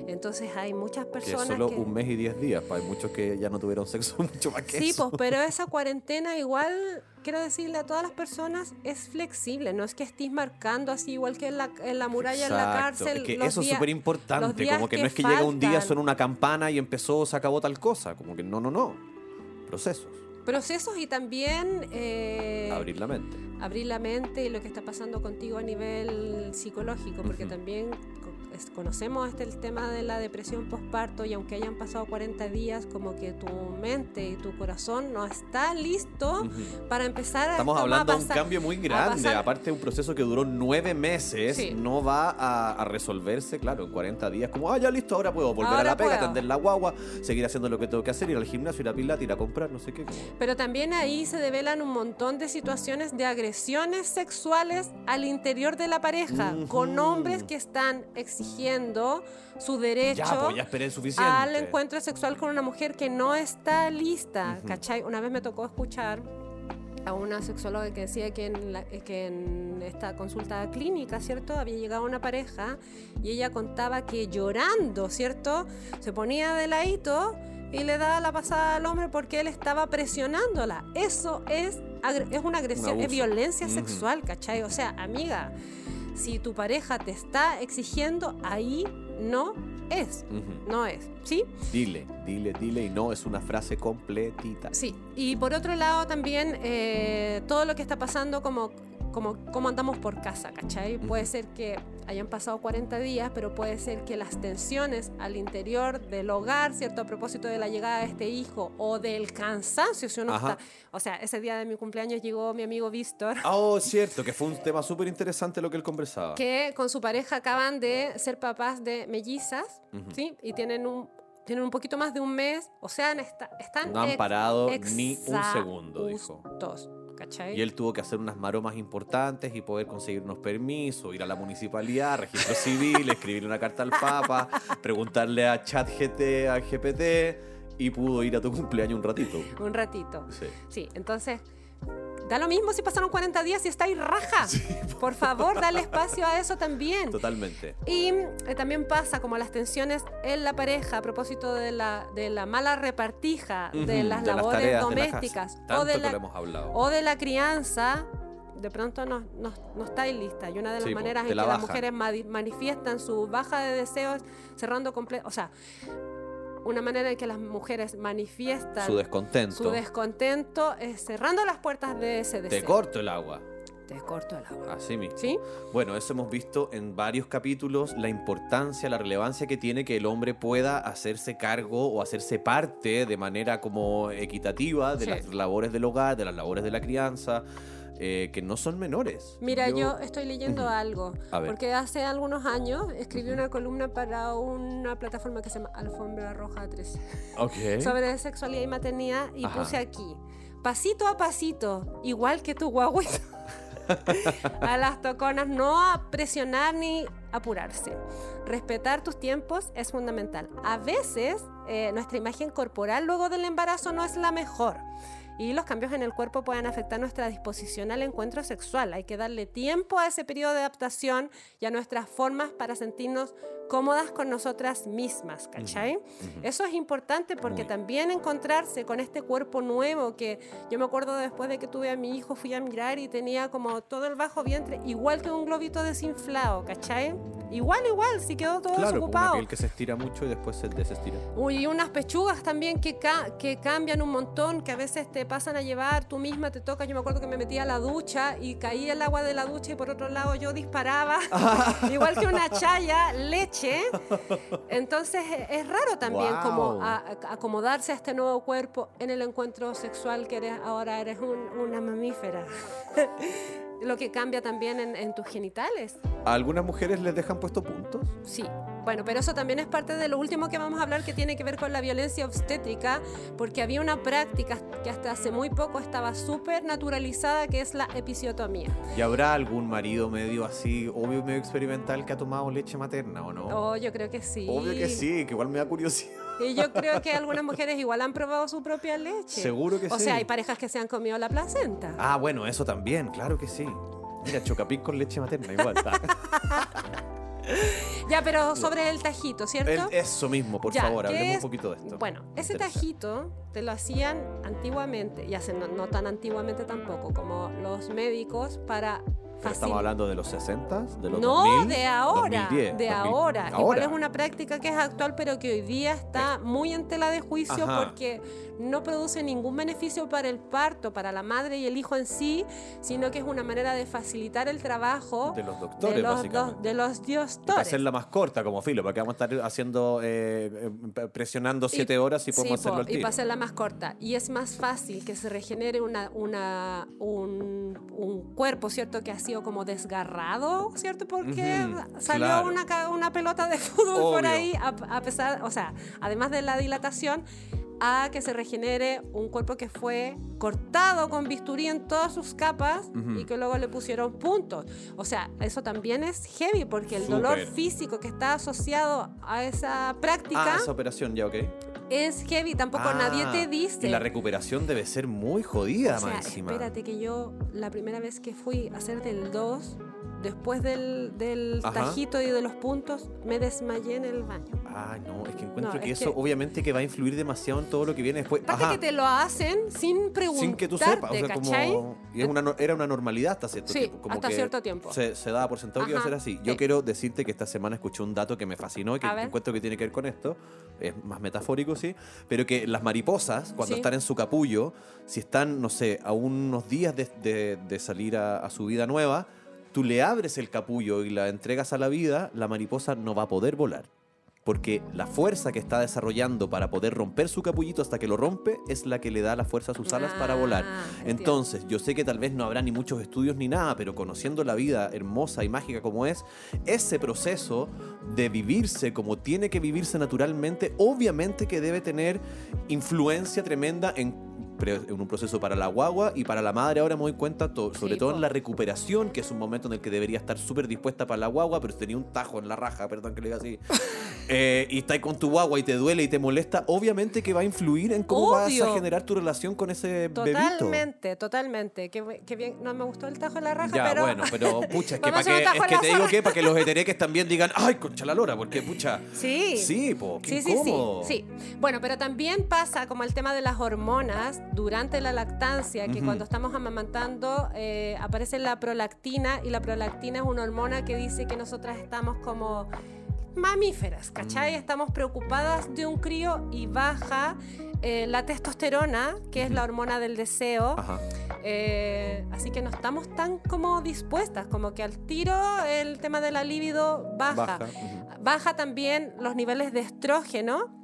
Entonces hay muchas Uh, Que personas solo que... un mes y diez días. pa, Hay muchos que ya no tuvieron sexo <laughs> mucho más que Sí, eso. pues, pero esa cuarentena igual, quiero decirle a todas las personas, es flexible. No es que estés marcando así igual que en la, en la muralla, en la Exacto, cárcel. Es que los eso es súper importante. Como que, que no es que llega un día, suena una campana y empezó, se acabó tal cosa. Como que no, no, no. Procesos. Procesos y también... eh, Abrir la mente. abrir la mente y lo que está pasando contigo a nivel psicológico, porque también es- conocemos este el tema de la depresión postparto y aunque hayan pasado 40 días, como que tu mente y tu corazón no está listo para empezar a Estamos hablando de un cambio muy grande. Aparte de un proceso que duró nueve meses, Sí. no va a, a resolverse, claro, en 40 días. Como, ah, ya listo, ahora puedo volver a la pega, puedo. atender la guagua, seguir haciendo lo que tengo que hacer, ir al gimnasio, ir a pilar, ir a comprar, no sé qué. como- Pero también ahí se develan un montón de situaciones de agresiones sexuales al interior de la pareja, con hombres que están exigiendo su derecho Ya, pues ya esperé suficiente. al encuentro sexual con una mujer que no está lista, Ujú. ¿cachai? Una vez me tocó escuchar a una sexóloga que decía que en, la- que en esta consulta clínica, ¿cierto? Había llegado una pareja y ella contaba que llorando, ¿cierto? Se ponía de ladito y le daba la pasada al hombre porque él estaba presionándola. Eso es, es una agresión, es violencia sexual, ¿cachai? O sea, amiga, si tu pareja te está exigiendo, ahí no es. No es, ¿sí? Dile, dile, dile, y no es una frase completita. Sí. Y por otro lado también eh, todo lo que está pasando como, como, como andamos por casa, ¿cachai? Puede ser que hayan pasado 40 días, pero puede ser que las tensiones al interior del hogar, ¿cierto? A propósito de la llegada de este hijo o del cansancio, si uno Ajá. está... O sea, ese día de mi cumpleaños llegó mi amigo Víctor. <laughs> Oh, cierto, que fue un tema súper interesante lo que él conversaba. que con su pareja acaban de ser papás de mellizas, Ujú. ¿sí? Y tienen un, tienen un poquito más de un mes, o sea, está- están No han parado ni un segundo, dijo. Y él tuvo que hacer unas maromas importantes y poder conseguir unos permisos, ir a la municipalidad, registro <laughs> civil, escribir una carta al Papa, preguntarle a ChatGT, a GPT, y pudo ir a tu cumpleaños un ratito. Un ratito. Sí. Sí, entonces, da lo mismo si pasaron 40 días y está ahí raja. Por favor, dale espacio a eso también. Totalmente. Y eh, también pasa como las tensiones en la pareja a propósito de la, de la mala repartija de las de labores tareas de la domésticas o, de la, o de la crianza, de pronto no, no, no estáis lista. Y una de las Sí, maneras en que la las mujeres manifiestan su baja de deseos cerrando completo, o sea, una manera en que las mujeres manifiestan Su descontento. su descontento es cerrando las puertas de ese deseo. Te corto el agua. te corto el agua. Así mismo. ¿Sí? Bueno, eso hemos visto en varios capítulos, la importancia, la relevancia que tiene que el hombre pueda hacerse cargo o hacerse parte de manera como equitativa de Sí. las labores del hogar, de las labores de la crianza, eh, que no son menores. Mira, yo, estoy leyendo algo, porque hace algunos años escribí una columna para una plataforma que se llama Alfombra Roja 13 Ok. sobre sexualidad y maternidad y Ajá. puse aquí, pasito a pasito, igual que tu guaguito. <laughs> a las toconas no a presionar ni apurarse. Respetar tus tiempos es fundamental. A veces eh, nuestra imagen corporal luego del embarazo no es la mejor. Y los cambios en el cuerpo pueden afectar nuestra disposición al encuentro sexual. Hay que darle tiempo a ese periodo de adaptación y a nuestras formas para sentirnos cómodas con nosotras mismas, ¿cachai? Eso es importante porque también encontrarse con este cuerpo nuevo que yo me acuerdo después de que tuve a mi hijo, fui a mirar y tenía como todo el bajo vientre, igual que un globito desinflado, ¿cachai? Igual, igual, si quedó todo Claro, desocupado. piel que se estira mucho y después se desestira. Uy, y unas pechugas también que, ca- que cambian un montón, que a veces te pasan a llevar, tú misma te toca. Yo me acuerdo que me metía a la ducha y caía el agua de la ducha y por otro lado yo disparaba, <laughs> <laughs> igual que una chaya, leche. Entonces e- es raro también como Guau. a- a- acomodarse a este nuevo cuerpo en el encuentro sexual que eres, ahora eres un- una mamífera. <laughs> Lo que cambia también en, en tus genitales. ¿A algunas mujeres les dejan puesto puntos? Sí, bueno, pero eso también es parte de lo último que vamos a hablar que tiene que ver con la violencia obstétrica, porque había una práctica que hasta hace muy poco estaba súper naturalizada, que es la episiotomía. ¿Y habrá algún marido medio así, obvio medio experimental que ha tomado leche materna o no? Oh, yo creo que sí. Obvio que sí, que igual me da curiosidad. Y yo creo que algunas mujeres igual han probado su propia leche. Seguro que o sí. sea, hay parejas que se han comido la placenta. Ah, bueno, eso también, claro que sí. Mira, chocapic con leche materna, igual. <laughs> <laughs> Ya, pero sobre el tajito, ¿cierto? El- eso mismo, por Ya, favor, ¿qué hablemos es? un poquito de esto. Bueno, ese tajito te lo hacían antiguamente, y hace no, no tan antiguamente tampoco, como los médicos para Pero estamos hablando de los 60, de los No, 2000, de ahora, 2010, de 2000. ahora. Igual Ahora. es una práctica que es actual, pero que hoy día está muy en tela de juicio Ajá. porque no produce ningún beneficio para el parto, para la madre y el hijo en sí, sino que es una manera de facilitar el trabajo De los doctores, de los, básicamente. dos- de los Y diostores. hacerla más corta como filo, porque vamos a estar haciendo, eh, eh, presionando 7 horas y podemos sí, hacerlo po, al y tiro. para hacerla más corta. Y es más fácil que se regenere una, una, un, un cuerpo, ¿cierto? Que ha sido como desgarrado, ¿cierto? Porque Ujú, salió claro. una, una pelota de <laughs> fútbol por Obvio. ahí, a, a pesar, o sea, además de la dilatación, a que se regenere un cuerpo que fue cortado con bisturí en todas sus capas Ujú. y que luego le pusieron puntos. O sea, eso también es heavy porque el dolor Súper. físico que está asociado a esa práctica Ah, esa operación, ya, ok. Es heavy, tampoco Ah, nadie te dice. Y la recuperación debe ser muy jodida, o sea, más encima. espérate que yo la primera vez que fui a hacer del 2, después del, del Ajá. tajito y de los puntos, me desmayé en el baño. Ay, no, es que encuentro No, que es eso que- obviamente que va a influir demasiado en todo lo que viene después. Aparte Ajá, que te lo hacen sin preguntarte, sin que tú sepas, o sea, como y es una, era una normalidad hasta cierto Sí, tiempo. Como hasta que cierto tiempo. Se, se daba por sentado que iba a Ajá, ser así. Yo sí. quiero decirte que esta semana escuché un dato que me fascinó y que encuentro que tiene que ver con esto. Es más metafórico, sí. Pero que las mariposas, cuando Sí. están en su capullo, si están, no sé, a unos días de, de- de salir a, a su vida nueva, tú le abres el capullo y la entregas a la vida, la mariposa no va a poder volar. Porque la fuerza que está desarrollando para poder romper su capullito hasta que lo rompe es la que le da la fuerza a sus alas para volar. Ah, entiendo. Entonces, yo sé que tal vez no habrá ni muchos estudios ni nada, pero conociendo la vida hermosa y mágica como es, ese proceso de vivirse como tiene que vivirse naturalmente, obviamente que debe tener influencia tremenda en, en un proceso para la guagua y para la madre. Ahora me doy cuenta, to- sobre Sí, todo po. en la recuperación, que es un momento en el que debería estar súper dispuesta para la guagua, pero tenía un tajo en la raja, perdón que le diga así. <laughs> eh, y estás con tu guagua y te duele y te molesta, obviamente que va a influir en cómo vas Obvio. a generar tu relación con ese bebito. Totalmente, totalmente. Qué, bu- qué bien, no me gustó el tajo en la raja, Ya, pero... bueno, pero <laughs> pucha, es que, para que, es que te digo que para que los hetereques también digan, ay, concha la lora, porque pucha. Sí. Sí, po, qué Sí, sí, sí, sí. Bueno, pero también pasa como el tema de las hormonas durante la lactancia, que cuando estamos amamantando eh, aparece la prolactina y la prolactina es una hormona que dice que nosotras estamos como mamíferas, ¿cachai? Estamos preocupadas de un crío y baja eh, la testosterona, que es la hormona del deseo. Eh, así que no estamos tan como dispuestas, como que al tiro el tema de la libido baja. Baja también los niveles de estrógeno,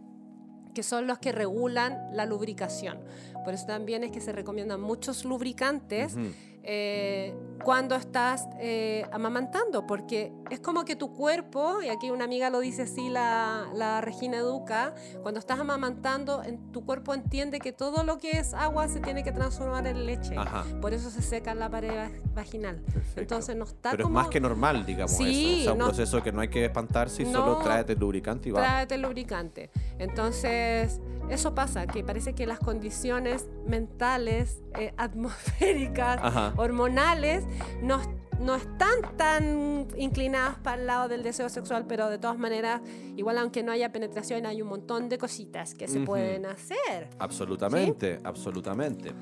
que son los que regulan la lubricación. Por eso también es que se recomiendan muchos lubricantes. Eh, cuando estás eh, amamantando, porque es como que tu cuerpo, y aquí una amiga lo dice así, la, la Regina Educa, cuando estás amamantando, en- tu cuerpo entiende que todo lo que es agua se tiene que transformar en leche. Ajá. Por eso se seca la pared va- vaginal. Perfecto. Entonces no está Pero como... es más que normal, digamos, Sí, eso. O sea, un no- proceso que no hay que espantarse y No. solo tráete el lubricante y va. Tráete el lubricante. Entonces, eso pasa, que parece que las condiciones mentales, eh, atmosféricas, Ajá. Hormonales, no, no están tan inclinadas para el lado del deseo sexual, pero de todas maneras, igual aunque no haya penetración, hay un montón de cositas que se pueden hacer. Absolutamente, absolutamente.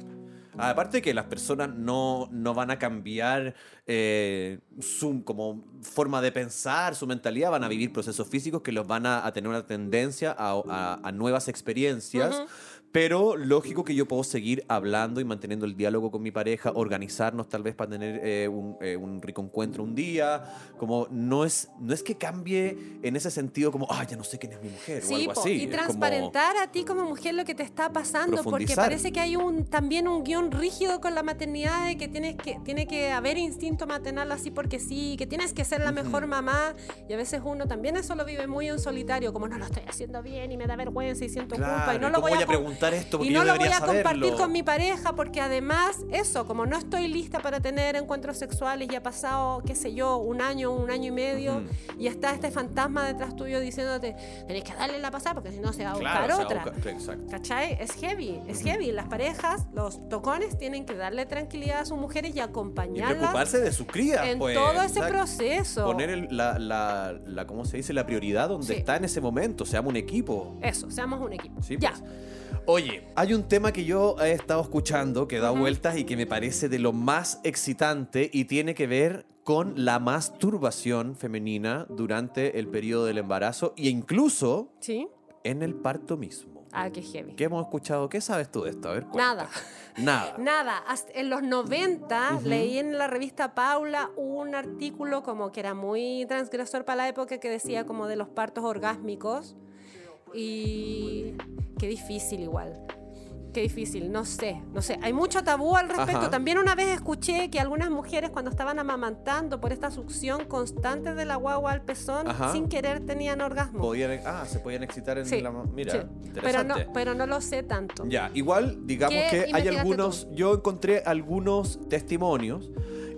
Aparte que las personas no, no van a cambiar eh, su como forma de pensar, su mentalidad, van a vivir procesos físicos que los van a, a tener una tendencia a, a- a nuevas experiencias. Pero lógico que yo puedo seguir hablando y manteniendo el diálogo con mi pareja, organizarnos tal vez para tener eh, un, eh, un rico encuentro un día. Como no es, no es que cambie en ese sentido como, ah, ya no sé quién es mi mujer o Sí, algo po, así. y Es como- transparentar a ti como mujer lo que te está pasando, porque parece que hay un también un guion rígido con la maternidad de que tienes que tiene que haber instinto maternal así porque sí, que tienes que ser la mejor mamá y a veces uno también eso lo vive muy en solitario, como no lo estoy haciendo bien y me da vergüenza y siento culpa y Claro, no ¿y lo voy a esto? Porque y no yo lo voy a compartir con mi pareja porque además eso, como no estoy lista para tener encuentros sexuales y ha pasado, qué sé yo, un año, un año y medio y está este fantasma detrás tuyo diciéndote, tenés que darle la pasada porque si no se va a buscar Claro, o sea, otra. busca- exacto. ¿Cachai? Es heavy, es heavy. Las parejas, los tocones tienen que darle tranquilidad a sus mujeres y Y acompañarlas preocuparse de su cría, en pues. todo ese Exacto. proceso. Poner el- la, la, la, ¿cómo se dice? La prioridad donde Sí. está en ese momento. Seamos un equipo. Eso, seamos un equipo. Sí, ya. pues. Oye, hay un tema que yo he estado escuchando que da vueltas y que me parece de lo más excitante y tiene que ver con la masturbación femenina durante el periodo del embarazo e incluso ¿Sí? en el parto mismo. Ah, qué heavy. ¿Qué hemos escuchado? ¿Qué sabes tú de esto? A ver. Nada. <laughs> Nada. Nada, hasta en los 90 Ujú. leí en la revista Paula un artículo como que era muy transgresor para la época que decía como de los partos orgásmicos y qué difícil igual. Qué difícil, no sé, no sé. Hay mucho tabú al respecto. Ajá. También una vez escuché que algunas mujeres cuando estaban amamantando por esta succión constante de la guagua al pezón, Ajá. sin querer tenían orgasmo. Podían, ah, se podían excitar en Sí, la... Mira, sí. Pero no, interesante. pero no lo sé tanto. Ya, igual, digamos ¿Qué que hay algunos, yo encontré algunos testimonios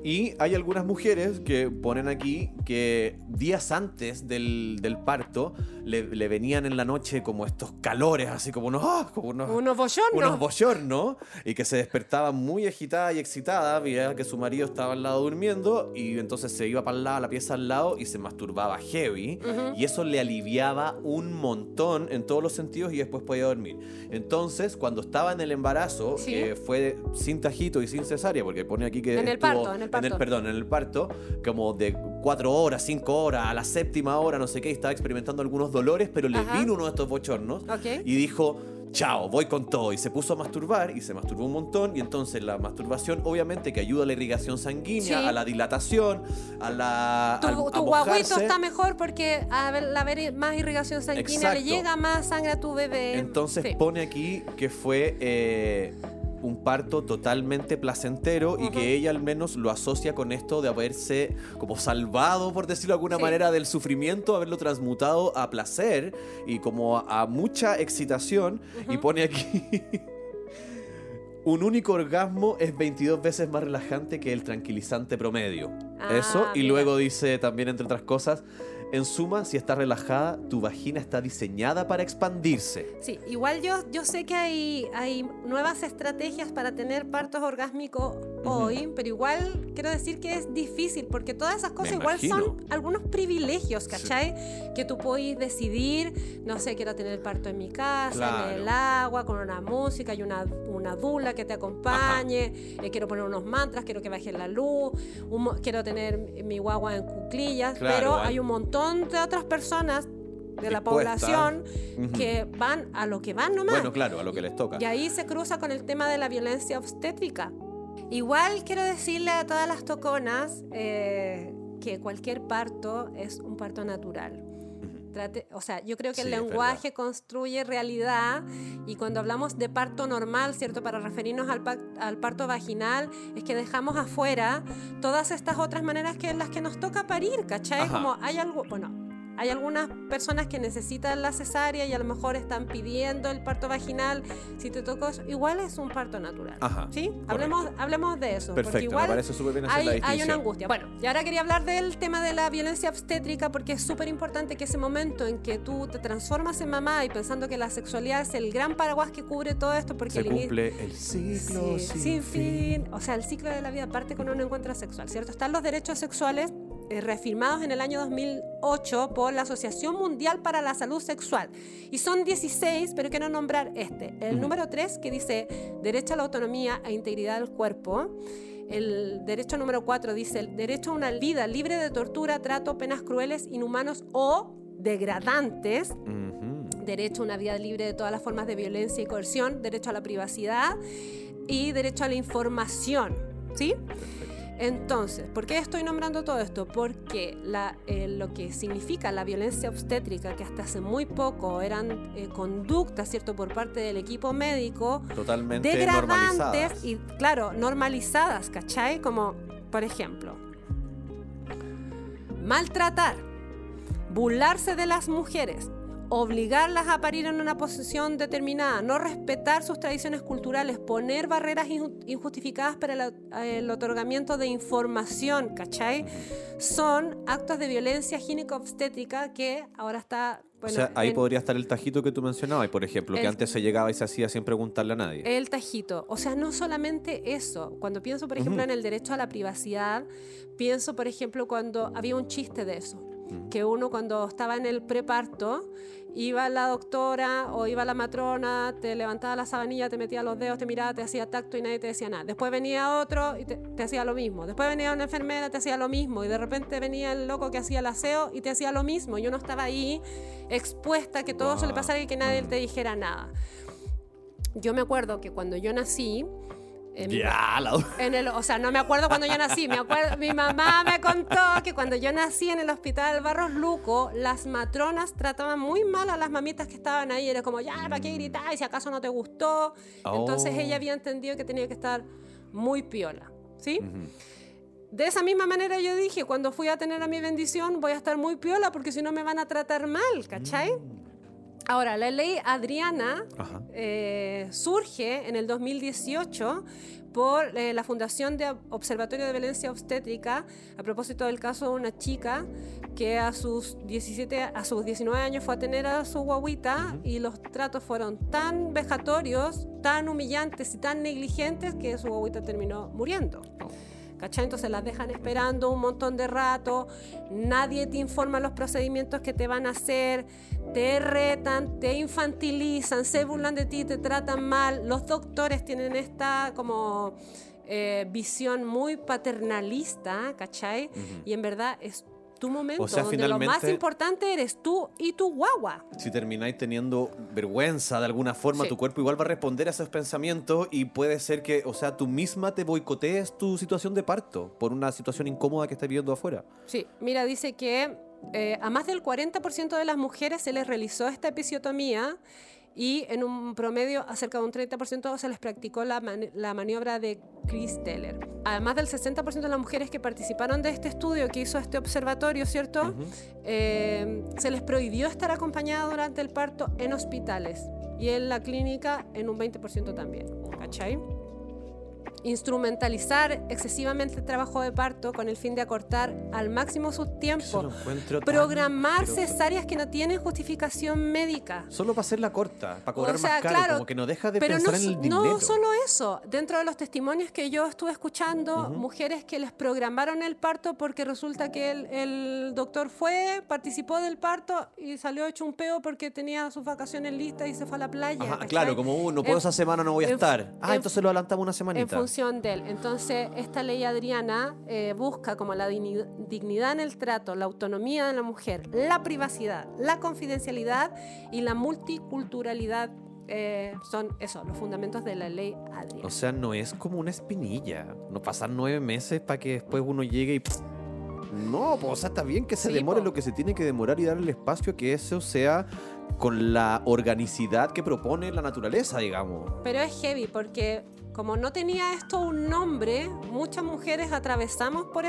y hay algunas mujeres que ponen aquí que días antes del, del parto le, le venían en la noche como estos calores, así como unos, ¡ah! como unos, Unos unos y que se despertaba muy agitada y excitada, veía que su marido estaba al lado durmiendo y entonces se iba para el lado, a la pieza al lado y se masturbaba heavy y eso le aliviaba un montón en todos los sentidos y después podía dormir. Entonces, cuando estaba en el embarazo, Sí. que fue sin tajito y sin cesárea, porque pone aquí que En el estuvo- parto, en el parto. Perdón, en el parto, como de cuatro horas, cinco horas, a la séptima hora, no sé qué, y estaba experimentando algunos dolores, pero le Ajá. vino uno de estos bochornos y dijo, chao, voy con todo. Y se puso a masturbar y se masturbó un montón. Y entonces la masturbación, obviamente, que ayuda a la irrigación sanguínea, Sí. a la dilatación, a la. Tu, al- tu a guaguito está mejor porque al haber más irrigación sanguínea le llega más sangre a tu bebé. Entonces Sí. pone aquí que fue eh, un parto totalmente placentero y que ella al menos lo asocia con esto de haberse como salvado, por decirlo de alguna Sí. manera, del sufrimiento, haberlo transmutado a placer y como a, a mucha excitación. Y pone aquí... Un único orgasmo es 22 veces más relajante que el tranquilizante promedio. Ah, Eso, y mira. luego dice también, entre otras cosas, en suma, si estás relajada, tu vagina está diseñada para expandirse. Sí, igual yo, yo sé que hay, hay nuevas estrategias para tener partos orgásmicos hoy, pero igual quiero decir que es difícil porque todas esas cosas igual son algunos privilegios, ¿cachai? Que tú podés decidir, no sé, quiero tener el parto en mi casa, Claro. en el agua, con una música y una, una dula que te acompañe, eh, quiero poner unos mantras, quiero que baje la luz, un quiero tener mi guagua en cuclillas, Claro, pero hay un montón de otras personas de la población Ujú. que van a lo que van nomás. Bueno, claro, a lo que les toca. Y ahí se cruza con el tema de la violencia obstétrica. Igual quiero decirle a todas las toconas eh, que cualquier parto es un parto natural. Trate- o sea, yo creo que el Sí, es lenguaje construye realidad y cuando hablamos de parto normal, ¿cierto? Para referirnos al, al parto vaginal, es que dejamos afuera todas estas otras maneras que las que nos toca parir, ¿cachai? Ajá. Como hay algo, bueno, hay algunas personas que necesitan la cesárea y a lo mejor están pidiendo el parto vaginal. Si te tocó, igual es un parto natural. Ajá, ¿Sí? correcto. Hablemos, hablemos de eso. porque Perfecto, me parece súper bien hacer hay, la hay una angustia. Bueno, y ahora quería hablar del tema de la violencia obstétrica porque es súper importante que ese momento en que tú te transformas en mamá y pensando que la sexualidad es el gran paraguas que cubre todo esto porque Se el cumple el ciclo Sí, sin, sin fin. fin. O sea, el ciclo de la vida parte con un encuentro sexual, ¿cierto? Están los derechos sexuales reafirmados en el año 2008 por la Asociación Mundial para la Salud Sexual. Y son 16, pero quiero nombrar este. El número 3 que dice derecho a la autonomía e integridad del cuerpo. El derecho número 4 dice el derecho a una vida libre de tortura, trato, penas crueles, inhumanos o degradantes derecho a una vida libre de todas las formas de violencia y coerción, derecho a la privacidad y derecho a la información. ¿Sí? Entonces, ¿por qué estoy nombrando todo esto? Porque la- eh, lo que significa la violencia obstétrica, que hasta hace muy poco eran eh, conductas, ¿cierto?, por parte del equipo médico, Totalmente degradantes normalizadas. y, claro, normalizadas, ¿cachai? Como, por ejemplo, maltratar, burlarse de las mujeres, obligarlas a parir en una posición determinada, no respetar sus tradiciones culturales, poner barreras inju- injustificadas para el, el otorgamiento de información, ¿cachai? Son actos de violencia gínico-obstétrica que ahora está... Bueno, o sea, ahí en- podría estar el tajito que tú mencionabas, por ejemplo, que antes se llegaba y se hacía sin preguntarle a nadie. El tajito. O sea, no solamente eso. Cuando pienso, por ejemplo, en el derecho a la privacidad, pienso, por ejemplo, cuando había un chiste de eso. Que uno cuando estaba en el preparto, iba la doctora o iba la matrona, te levantaba la sabanilla, te metía los dedos, te miraba, te hacía tacto y nadie te decía nada. Después venía otro y te, te hacía lo mismo. Después venía una enfermera, te hacía lo mismo. Y de repente venía el loco que hacía el aseo y te hacía lo mismo. Y uno estaba ahí expuesta a que todo eso le Guau. pasara y que nadie te dijera nada. Yo me acuerdo que cuando yo nací, en, Ya, la... <laughs> en el, o sea, no me acuerdo cuando yo nací, me acuerdo, mi mamá me contó que cuando yo nací en el hospital Barros Luco, las matronas trataban muy mal a las mamitas que estaban ahí, era como, ya, ¿para qué gritar? Si acaso no te gustó. Entonces Oh. ella había entendido que tenía que estar muy piola, ¿sí? De esa misma manera yo dije, cuando fui a tener a mi bendición, voy a estar muy piola porque si no me van a tratar mal, ¿cachai? Ahora, la ley Adriana eh, surge en el 2018 por eh, la Fundación de Observatorio de Violencia Obstétrica a propósito del caso de una chica que a sus 17 a sus 19 años fue a tener a su guaguita y los tratos fueron tan vejatorios, tan humillantes y tan negligentes que su guaguita terminó muriendo. ¿Cachai? Entonces las dejan esperando un montón de rato, nadie te informa los procedimientos que te van a hacer, te retan, te infantilizan, se burlan de ti, te tratan mal. Los doctores tienen esta como eh, visión muy paternalista, ¿cachai? Y en verdad es tu momento, O sea, donde lo más finalmente- importante eres tú y tu guagua. Si termináis teniendo vergüenza de alguna forma, Sí. tu cuerpo igual va a responder a esos pensamientos y puede ser que, o sea, tú misma te boicotees tu situación de parto por una situación incómoda que estás viviendo afuera. Sí, mira, dice que eh, a más del 40% de las mujeres se les realizó esta episiotomía y en un promedio a cerca de un 30% se les practicó la, la maniobra de Chris Teller. Además del 60% de las mujeres que participaron de este estudio que hizo este observatorio, ¿cierto? Eh, se les prohibió estar acompañada durante el parto en hospitales y en la clínica en un 20% también, ¿cachai? Instrumentalizar excesivamente el trabajo de parto con el fin de acortar al máximo sus tiempos, encuentro tan programar asqueroso. cesáreas que no tienen justificación médica. Solo para hacerla corta, para cobrar O sea, más caro, claro, como que no deja de pero pensar no, en el dinero. no solo eso, dentro de los testimonios que yo estuve escuchando, mujeres que les programaron el parto porque resulta que el, el doctor fue, participó del parto y salió hecho un peo porque tenía sus vacaciones listas y se fue a la playa. Claro, como uh, no puedo En- esa semana, no voy a en- estar. Ah, en- entonces lo adelantamos una semanita. Función de él. Entonces, esta ley adriana eh, busca como la digni- dignidad en el trato, la autonomía de la mujer, la privacidad, la confidencialidad y la multiculturalidad. eh, son eso, los fundamentos de la ley adriana. O sea, no es como una espinilla. No pasan nueve meses para que después uno llegue y... No, pues, o sea, está bien que se Sí, demore po. lo que se tiene que demorar y darle el espacio a que eso sea con la organicidad que propone la naturaleza, digamos. Pero es heavy porque como no tenía esto un nombre, muchas mujeres atravesamos por,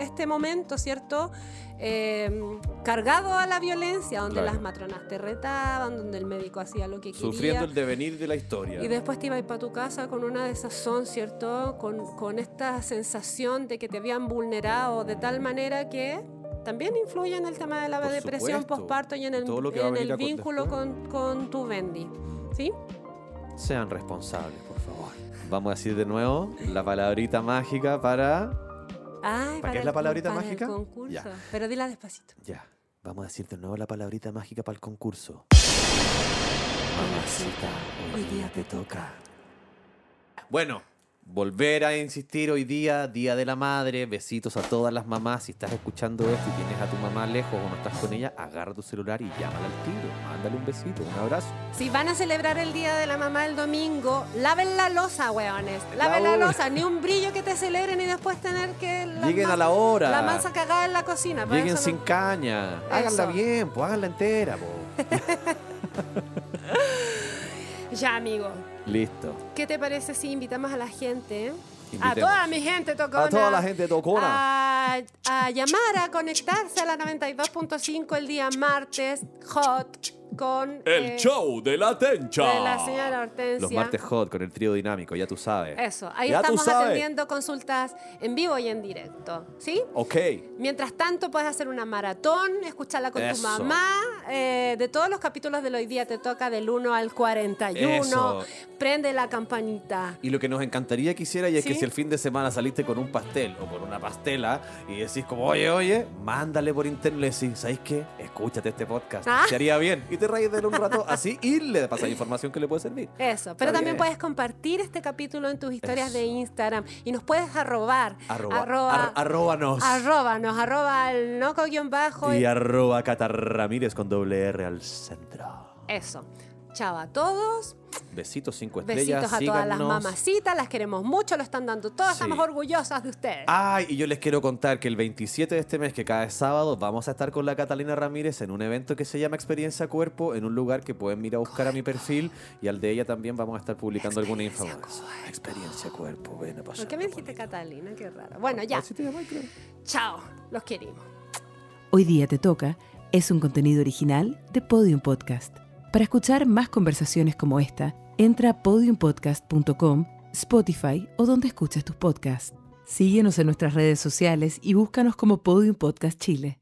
este momento, ¿cierto? Eh, cargado a la violencia, donde Claro. las matronas te retaban, donde el médico hacía lo que quería. Sufriendo el devenir de la historia. Y después te ibas para tu casa con una desazón, ¿cierto? Con, con esta sensación de que te habían vulnerado de tal manera que también influye en el tema de la Por depresión postparto y en el, en vínculo con tu Bendy. ¿Sí? Sean responsables, por favor. Vamos a decir de nuevo la palabrita mágica para... Ay, ¿Para qué es la palabrita para mágica? El concurso. Ya. Pero dila despacito. Ya, vamos a decir de nuevo la palabrita mágica para el concurso. Mamacita, hoy día te toca. Bueno, volver a insistir hoy día, Día de la Madre, besitos a todas las mamás. Si estás escuchando esto y tienes a tu mamá lejos o no estás con ella, agarra tu celular y llámala al tiro. Mándale un besito, un abrazo. Si van a celebrar el Día de la Mamá el domingo, laven la losa, weones. Laven la, La losa. Ni un brillo que te celebren y después tener que... Lleguen a la hora. La masa cagada en la cocina. por Lleguen sin no- caña. Háganla Eso. bien, pues háganla entera, po. <laughs> Ya, amigo. Listo. ¿Qué te parece si invitamos a la gente? A toda mi gente tocona. A toda la gente tocona. A, a llamar, a conectarse a la 92.5 el día martes, hot, con... eh, de la tencha. De la señora Hortensia. Los martes hot con el trío dinámico, ya tú sabes. Eso, ahí Ya estamos atendiendo consultas en vivo y en directo, ¿sí? Ok. Mientras tanto, puedes hacer una maratón, escucharla con tu mamá. eh, de todos los capítulos del hoy día te toca del 1 al 41. Eso. Prende la campanita. Y lo que nos encantaría que hiciera y es que si el fin de semana saliste con un pastel o con una pastela y decís como, oye, oye, mándale por internet y decís, ¿sabes qué? Escúchate este podcast. Ah. Te haría bien. Y te reís de él un rato <laughs> así y le pasas información que le puede servir. Eso, pero Está también bien. puedes compartir este capítulo en tus historias Eso. de Instagram y nos puedes arrobar. Arroba, arroba, ar- arróbanos. arróbanos, arroba al noco guion bajo. y arroba Cata Ramírez con doble R al centro. Eso. Chao a todos. Besitos cinco estrellas. Besitos a todas las mamacitas. Las queremos mucho, lo están dando todas. Sí. Estamos orgullosas de ustedes. Ay, y yo les quiero contar que el 27 de este mes, que cada sábado, vamos a estar con la Catalina Ramírez en un evento que se llama Experiencia Cuerpo, en un lugar que pueden ir a buscar a mi perfil y al de ella también vamos a estar publicando alguna info. más. Experiencia Cuerpo, ven a pasar. ¿Por qué me dijiste Catalina? Qué raro. Bueno, ya. Te. Chao. Los queremos. Hoy día te toca es un contenido original de Podium Podcast. Para escuchar más conversaciones como esta, entra a podiumpodcast.com, Spotify o donde escuches tus podcasts. Síguenos en nuestras redes sociales y búscanos como Podium Podcast Chile.